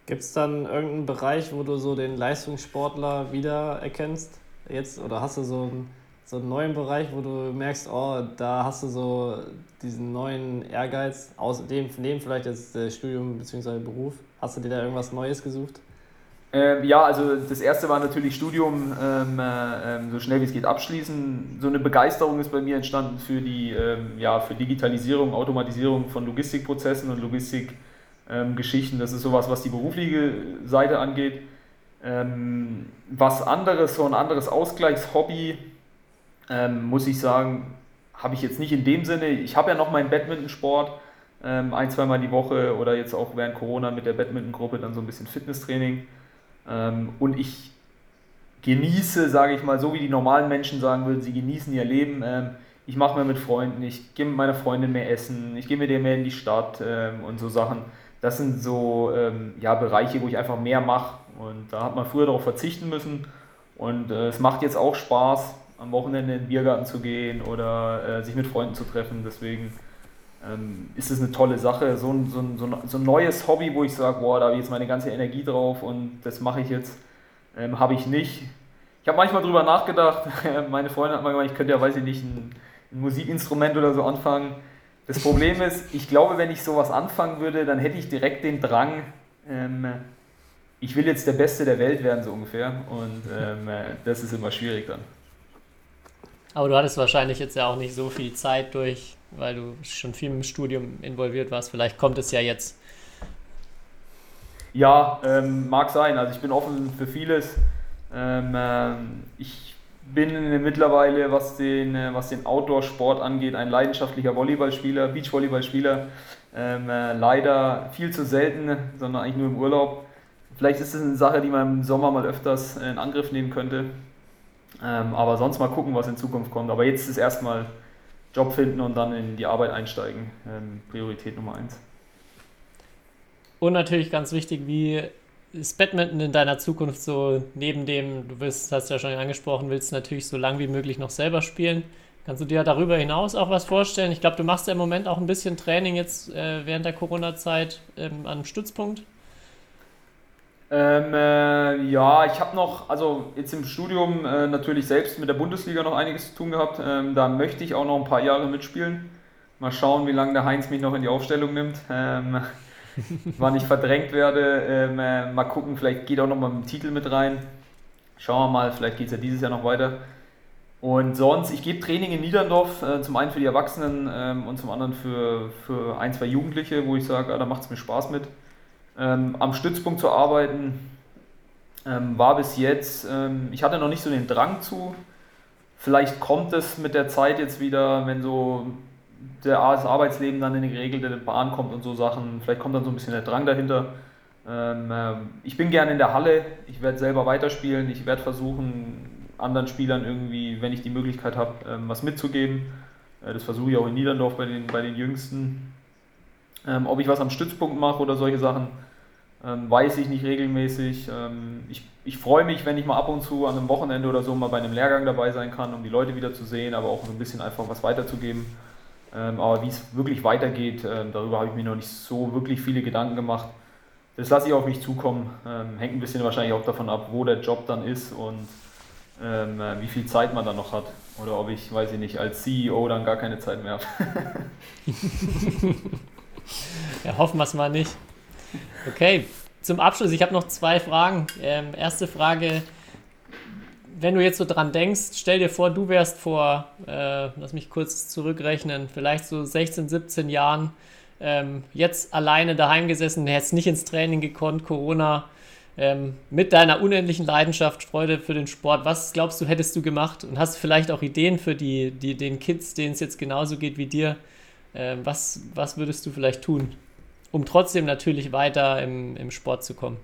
Gibt es dann irgendeinen Bereich, wo du so den Leistungssportler wiedererkennst? Jetzt oder hast du so einen, so einen neuen Bereich, wo du merkst, oh, da hast du so diesen neuen Ehrgeiz, außerdem dem vielleicht jetzt Studium bzw. Beruf? Hast du dir da irgendwas Neues gesucht? Ähm, ja, also das erste war natürlich Studium ähm, äh, so schnell wie es geht abschließen. So eine Begeisterung ist bei mir entstanden für die ähm, ja, für Digitalisierung, Automatisierung von Logistikprozessen und Logistik ähm, Geschichten. Das ist sowas, was die berufliche Seite angeht. Ähm, was anderes, so ein anderes Ausgleichshobby, ähm, muss ich sagen, habe ich jetzt nicht in dem Sinne. Ich habe ja noch meinen Badmintonsport ähm, ein, zweimal die Woche oder jetzt auch während Corona mit der Badminton-Gruppe dann so ein bisschen Fitnesstraining. Ähm, und ich genieße, sage ich mal, so wie die normalen Menschen sagen würden, sie genießen ihr Leben. Ähm, ich mache mehr mit Freunden, ich gehe mit meiner Freundin mehr essen, ich gehe mit ihr mehr in die Stadt ähm, und so Sachen das sind so ähm, ja, Bereiche, wo ich einfach mehr mache. Und da hat man früher darauf verzichten müssen. Und äh, es macht jetzt auch Spaß, am Wochenende in den Biergarten zu gehen oder äh, sich mit Freunden zu treffen. Deswegen ähm, ist es eine tolle Sache. So ein, so, ein, so ein neues Hobby, wo ich sage, boah, da habe ich jetzt meine ganze Energie drauf und das mache ich jetzt, ähm, habe ich nicht. Ich habe manchmal darüber nachgedacht. *laughs* meine Freundin hat mal gemeint, ich könnte ja, weiß ich nicht, ein, ein Musikinstrument oder so anfangen. Das Problem ist, ich glaube, wenn ich sowas anfangen würde, dann hätte ich direkt den Drang, ähm, ich will jetzt der Beste der Welt werden, so ungefähr. Und ähm, äh, das ist immer schwierig dann. Aber du hattest wahrscheinlich jetzt ja auch nicht so viel Zeit durch, weil du schon viel im Studium involviert warst. Vielleicht kommt es ja jetzt. Ja, ähm, mag sein. Also ich bin offen für vieles. Ähm, ähm, ich bin mittlerweile, was den, äh, was den Outdoor-Sport angeht, ein leidenschaftlicher Volleyballspieler, Beachvolleyballspieler. Ähm, äh, leider viel zu selten, sondern eigentlich nur im Urlaub. Vielleicht ist es eine Sache, die man im Sommer mal öfters in Angriff nehmen könnte. Ähm, aber sonst mal gucken, was in Zukunft kommt. Aber jetzt ist erstmal Job finden und dann in die Arbeit einsteigen. Ähm, Priorität Nummer eins. Und natürlich ganz wichtig, wie ist Badminton in deiner Zukunft so neben dem, du willst, hast ja schon angesprochen, willst natürlich so lang wie möglich noch selber spielen. Kannst du dir darüber hinaus auch was vorstellen? Ich glaube, du machst ja im Moment auch ein bisschen Training jetzt äh, während der Corona-Zeit ähm, an Stützpunkt. Ähm, äh, ja, ich habe noch, also jetzt im Studium äh, natürlich selbst mit der Bundesliga noch einiges zu tun gehabt. Ähm, da möchte ich auch noch ein paar Jahre mitspielen. Mal schauen, wie lange der Heinz mich noch in die Aufstellung nimmt. Ähm, *laughs* wann ich verdrängt werde. Ähm, äh, mal gucken, vielleicht geht auch noch mal mit dem Titel mit rein. Schauen wir mal, vielleicht geht es ja dieses Jahr noch weiter. Und sonst, ich gebe Training in Niederndorf, äh, zum einen für die Erwachsenen ähm, und zum anderen für, für ein, zwei Jugendliche, wo ich sage, ah, da macht es mir Spaß mit. Ähm, am Stützpunkt zu arbeiten ähm, war bis jetzt, ähm, ich hatte noch nicht so den Drang zu. Vielleicht kommt es mit der Zeit jetzt wieder, wenn so der, das Arbeitsleben dann in eine geregelte Bahn kommt und so Sachen. Vielleicht kommt dann so ein bisschen der Drang dahinter. Ähm, ähm, ich bin gerne in der Halle, ich werde selber weiterspielen, ich werde versuchen, anderen Spielern irgendwie, wenn ich die Möglichkeit habe, ähm, was mitzugeben. Äh, das versuche ich auch in Niederndorf bei den, bei den Jüngsten. Ob ich was am Stützpunkt mache oder solche Sachen, weiß ich nicht regelmäßig. Ich, ich freue mich, wenn ich mal ab und zu an einem Wochenende oder so mal bei einem Lehrgang dabei sein kann, um die Leute wieder zu sehen, aber auch so ein bisschen einfach was weiterzugeben. Ähm, aber wie es wirklich weitergeht, ähm, darüber habe ich mir noch nicht so wirklich viele Gedanken gemacht. Das lasse ich auf mich zukommen. Ähm, hängt ein bisschen wahrscheinlich auch davon ab, wo der Job dann ist und ähm, äh, wie viel Zeit man dann noch hat. Oder ob ich, weiß ich nicht, als CEO dann gar keine Zeit mehr habe. *laughs* ja, hoffen wir es mal nicht. Okay, zum Abschluss, ich habe noch zwei Fragen. Ähm, erste Frage, wenn du jetzt so dran denkst, stell dir vor, du wärst vor, äh, lass mich kurz zurückrechnen, vielleicht so 16, 17 Jahren ähm, jetzt alleine daheim gesessen, hättest nicht ins Training gekonnt, Corona, ähm, mit deiner unendlichen Leidenschaft, Freude für den Sport. Was glaubst du, hättest du gemacht? Und hast vielleicht auch Ideen für die, die, den Kids, denen es jetzt genauso geht wie dir? Ähm, was, was würdest du vielleicht tun, um trotzdem natürlich weiter im, im Sport zu kommen?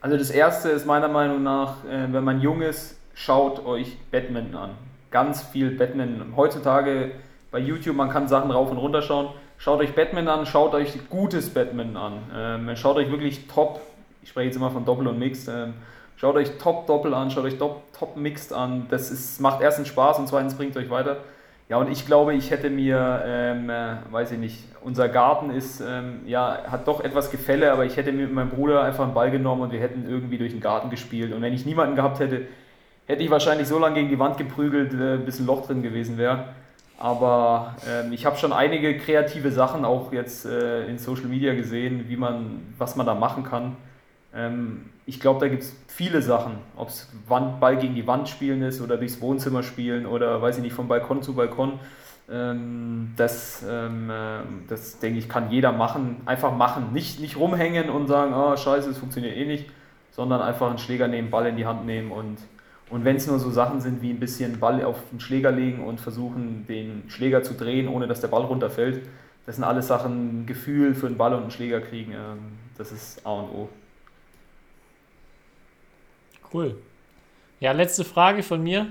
Also das Erste ist meiner Meinung nach, äh, wenn man jung ist, schaut euch Badminton an. Ganz viel Badminton. Heutzutage bei YouTube, man kann Sachen rauf und runter schauen. Schaut euch Badminton an, schaut euch gutes Badminton an. Ähm, schaut euch wirklich top, ich spreche jetzt immer von Doppel und Mixed, ähm, schaut euch top Doppel an, schaut euch top, top Mixed an. Das ist, macht erstens Spaß und zweitens bringt euch weiter. Ja, und ich glaube, ich hätte mir, ähm, äh, weiß ich nicht, unser Garten ist, ähm, ja, hat doch etwas Gefälle, aber ich hätte mir mit meinem Bruder einfach einen Ball genommen und wir hätten irgendwie durch den Garten gespielt. Und wenn ich niemanden gehabt hätte, hätte ich wahrscheinlich so lange gegen die Wand geprügelt, äh, bis ein Loch drin gewesen wäre. Aber ähm, ich habe schon einige kreative Sachen auch jetzt äh, in Social Media gesehen, wie man, was man da machen kann. Ähm, ich glaube, da gibt es viele Sachen, ob es Ball gegen die Wand spielen ist oder durchs Wohnzimmer spielen oder weiß ich nicht, von Balkon zu Balkon. Ähm, das, ähm, äh, das denke ich, kann jeder machen. Einfach machen. Nicht, nicht rumhängen und sagen, oh, scheiße, es funktioniert eh nicht, sondern einfach einen Schläger nehmen, Ball in die Hand nehmen und und wenn es nur so Sachen sind wie ein bisschen Ball auf den Schläger legen und versuchen, den Schläger zu drehen, ohne dass der Ball runterfällt, das sind alles Sachen, Gefühl für einen Ball und einen Schläger kriegen. Ähm, das ist A und O. Cool. Ja, letzte Frage von mir.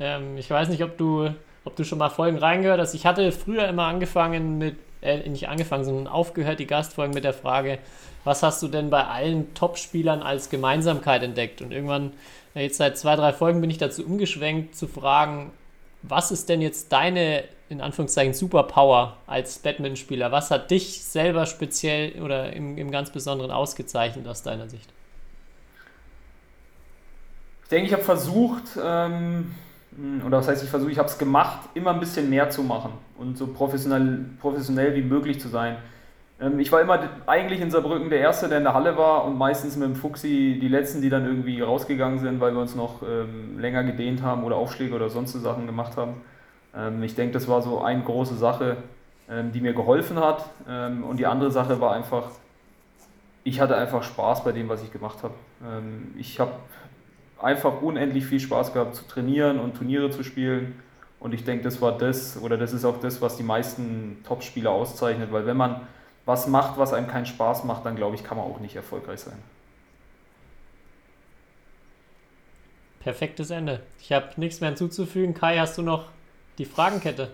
Ähm, ich weiß nicht, ob du, ob du schon mal Folgen reingehört hast. Ich hatte früher immer angefangen mit, äh, nicht angefangen, sondern aufgehört, die Gastfolgen mit der Frage, was hast du denn bei allen Top-Spielern als Gemeinsamkeit entdeckt? Und irgendwann Jetzt seit zwei, drei Folgen bin ich dazu umgeschwenkt zu fragen, was ist denn jetzt deine, in Anführungszeichen, Superpower als Badmintonspieler? Was hat dich selber speziell oder im, im ganz Besonderen ausgezeichnet aus deiner Sicht? Ich denke, ich habe versucht, ähm, oder was heißt ich versuche, ich habe es gemacht, immer ein bisschen mehr zu machen und so professionell, professionell wie möglich zu sein. Ähm, ich war immer eigentlich in Saarbrücken der Erste, der in der Halle war und meistens mit dem Fuchsi die Letzten, die dann irgendwie rausgegangen sind, weil wir uns noch ähm, länger gedehnt haben oder Aufschläge oder sonst so Sachen gemacht haben. Ähm, ich denke, das war so eine große Sache, ähm, die mir geholfen hat. Ähm, und die andere Sache war einfach, ich hatte einfach Spaß bei dem, was ich gemacht habe. Ähm, ich habe einfach unendlich viel Spaß gehabt zu trainieren und Turniere zu spielen. Und ich denke, das war das, oder das ist auch das, was die meisten Top-Spieler auszeichnet, weil wenn man was macht, was einem keinen Spaß macht, dann glaube ich, kann man auch nicht erfolgreich sein. Perfektes Ende. Ich habe nichts mehr hinzuzufügen. Kai, hast du noch die Fragenkette?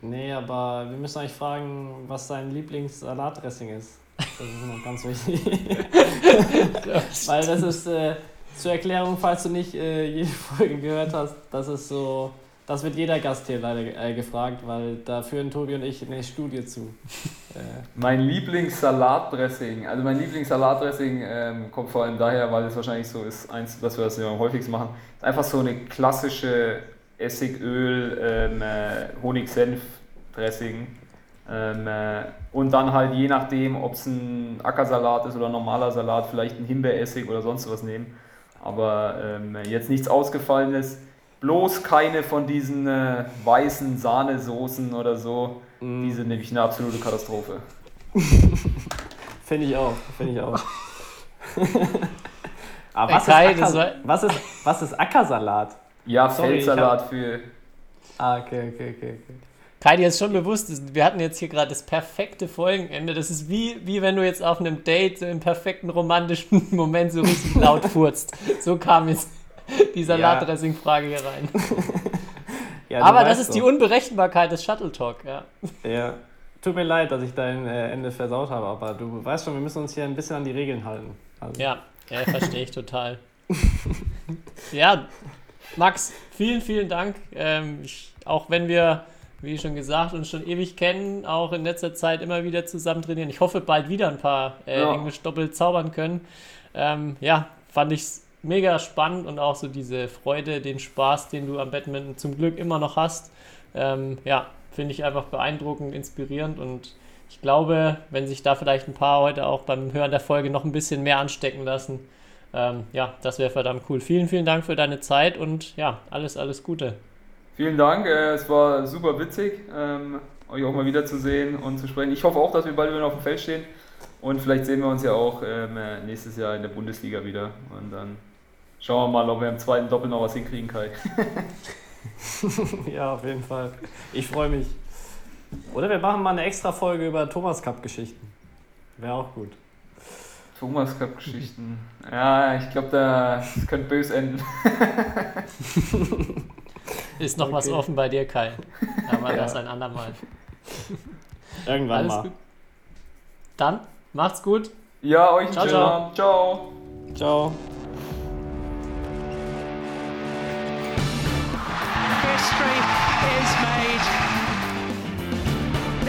Nee, aber wir müssen eigentlich fragen, was dein Lieblingssalatdressing ist. Das ist noch ganz wichtig. *laughs* Weil das ist äh, zur Erklärung, falls du nicht äh, jede Folge gehört hast, das ist so, das wird jeder Gast hier leider äh, gefragt, weil da führen Tobi und ich eine Studie zu. *laughs* Äh, Mein Lieblingssalatdressing, also mein Lieblingssalatdressing ähm, kommt vor allem daher, weil es wahrscheinlich so ist, eins, was wir das ja am häufigsten machen, ist einfach so eine klassische Essigöl, ähm, äh, Honig-Senf-Dressing. Ähm, äh, und dann halt je nachdem, ob es ein Ackersalat ist oder ein normaler Salat, vielleicht ein Himbeeressig oder sonst was nehmen. Aber ähm, jetzt nichts Ausgefallenes. Bloß keine von diesen äh, weißen Sahnesoßen oder so. Die sind nämlich eine absolute Katastrophe. *laughs* Finde ich auch, finde ich auch. *laughs* Aber Ey, was, Kai, ist Acker, war- was, ist, was ist Ackersalat? Ja, Sorry, Feldsalat für. Ah, okay, okay, okay. okay. Kai, dir ist schon bewusst, dass- wir hatten jetzt hier gerade das perfekte Folgenende. Das ist wie, wie wenn du jetzt auf einem Date so im perfekten romantischen *laughs* Moment so richtig laut furzt. So kam jetzt *laughs* die Salatdressing-Frage hier rein. *laughs* Ja, Aber das ist doch. die Unberechenbarkeit des Shuttle Talk. Ja. Ja. Tut mir leid, dass ich dein äh, Ende versaut habe, aber du weißt schon, wir müssen uns hier ein bisschen an die Regeln halten. Also, Ja, ja verstehe ich total. *laughs* ja, Max, vielen, vielen Dank. Ähm, ich, auch wenn wir, wie schon gesagt, uns schon ewig kennen, auch in letzter Zeit immer wieder zusammen trainieren. Ich hoffe, bald wieder ein paar äh, Ja. Englisch-Doppel zaubern können. Ähm, ja, fand ich mega spannend und auch so diese Freude, den Spaß, den du am Badminton zum Glück immer noch hast. Ähm, ja, finde ich einfach beeindruckend, inspirierend und ich glaube, wenn sich da vielleicht ein paar heute auch beim Hören der Folge noch ein bisschen mehr anstecken lassen, ähm, ja, das wäre verdammt cool. Vielen, vielen Dank für deine Zeit und ja, alles, alles Gute. Vielen Dank, äh, es war super witzig, ähm, euch auch mal wiederzusehen und zu sprechen. Ich hoffe auch, dass wir bald wieder auf dem Feld stehen und vielleicht sehen wir uns ja auch ähm, äh, nächstes Jahr in der Bundesliga wieder und dann schauen wir mal, ob wir im zweiten Doppel noch was hinkriegen, Kai. *laughs* ja, auf jeden Fall. Ich freue mich. Oder wir machen mal eine extra Folge über Thomas Cup-Geschichten. Wäre auch gut. Thomas Cup Geschichten. *laughs* Ja, ich glaube, da das könnte böse enden. *laughs* Ist noch was Okay. offen bei dir, Kai. Aber Ja. das ein andermal. Irgendwann Alles mal. gut. Dann, macht's gut. Ja, euch Ciao, ciao. Ciao. Ciao.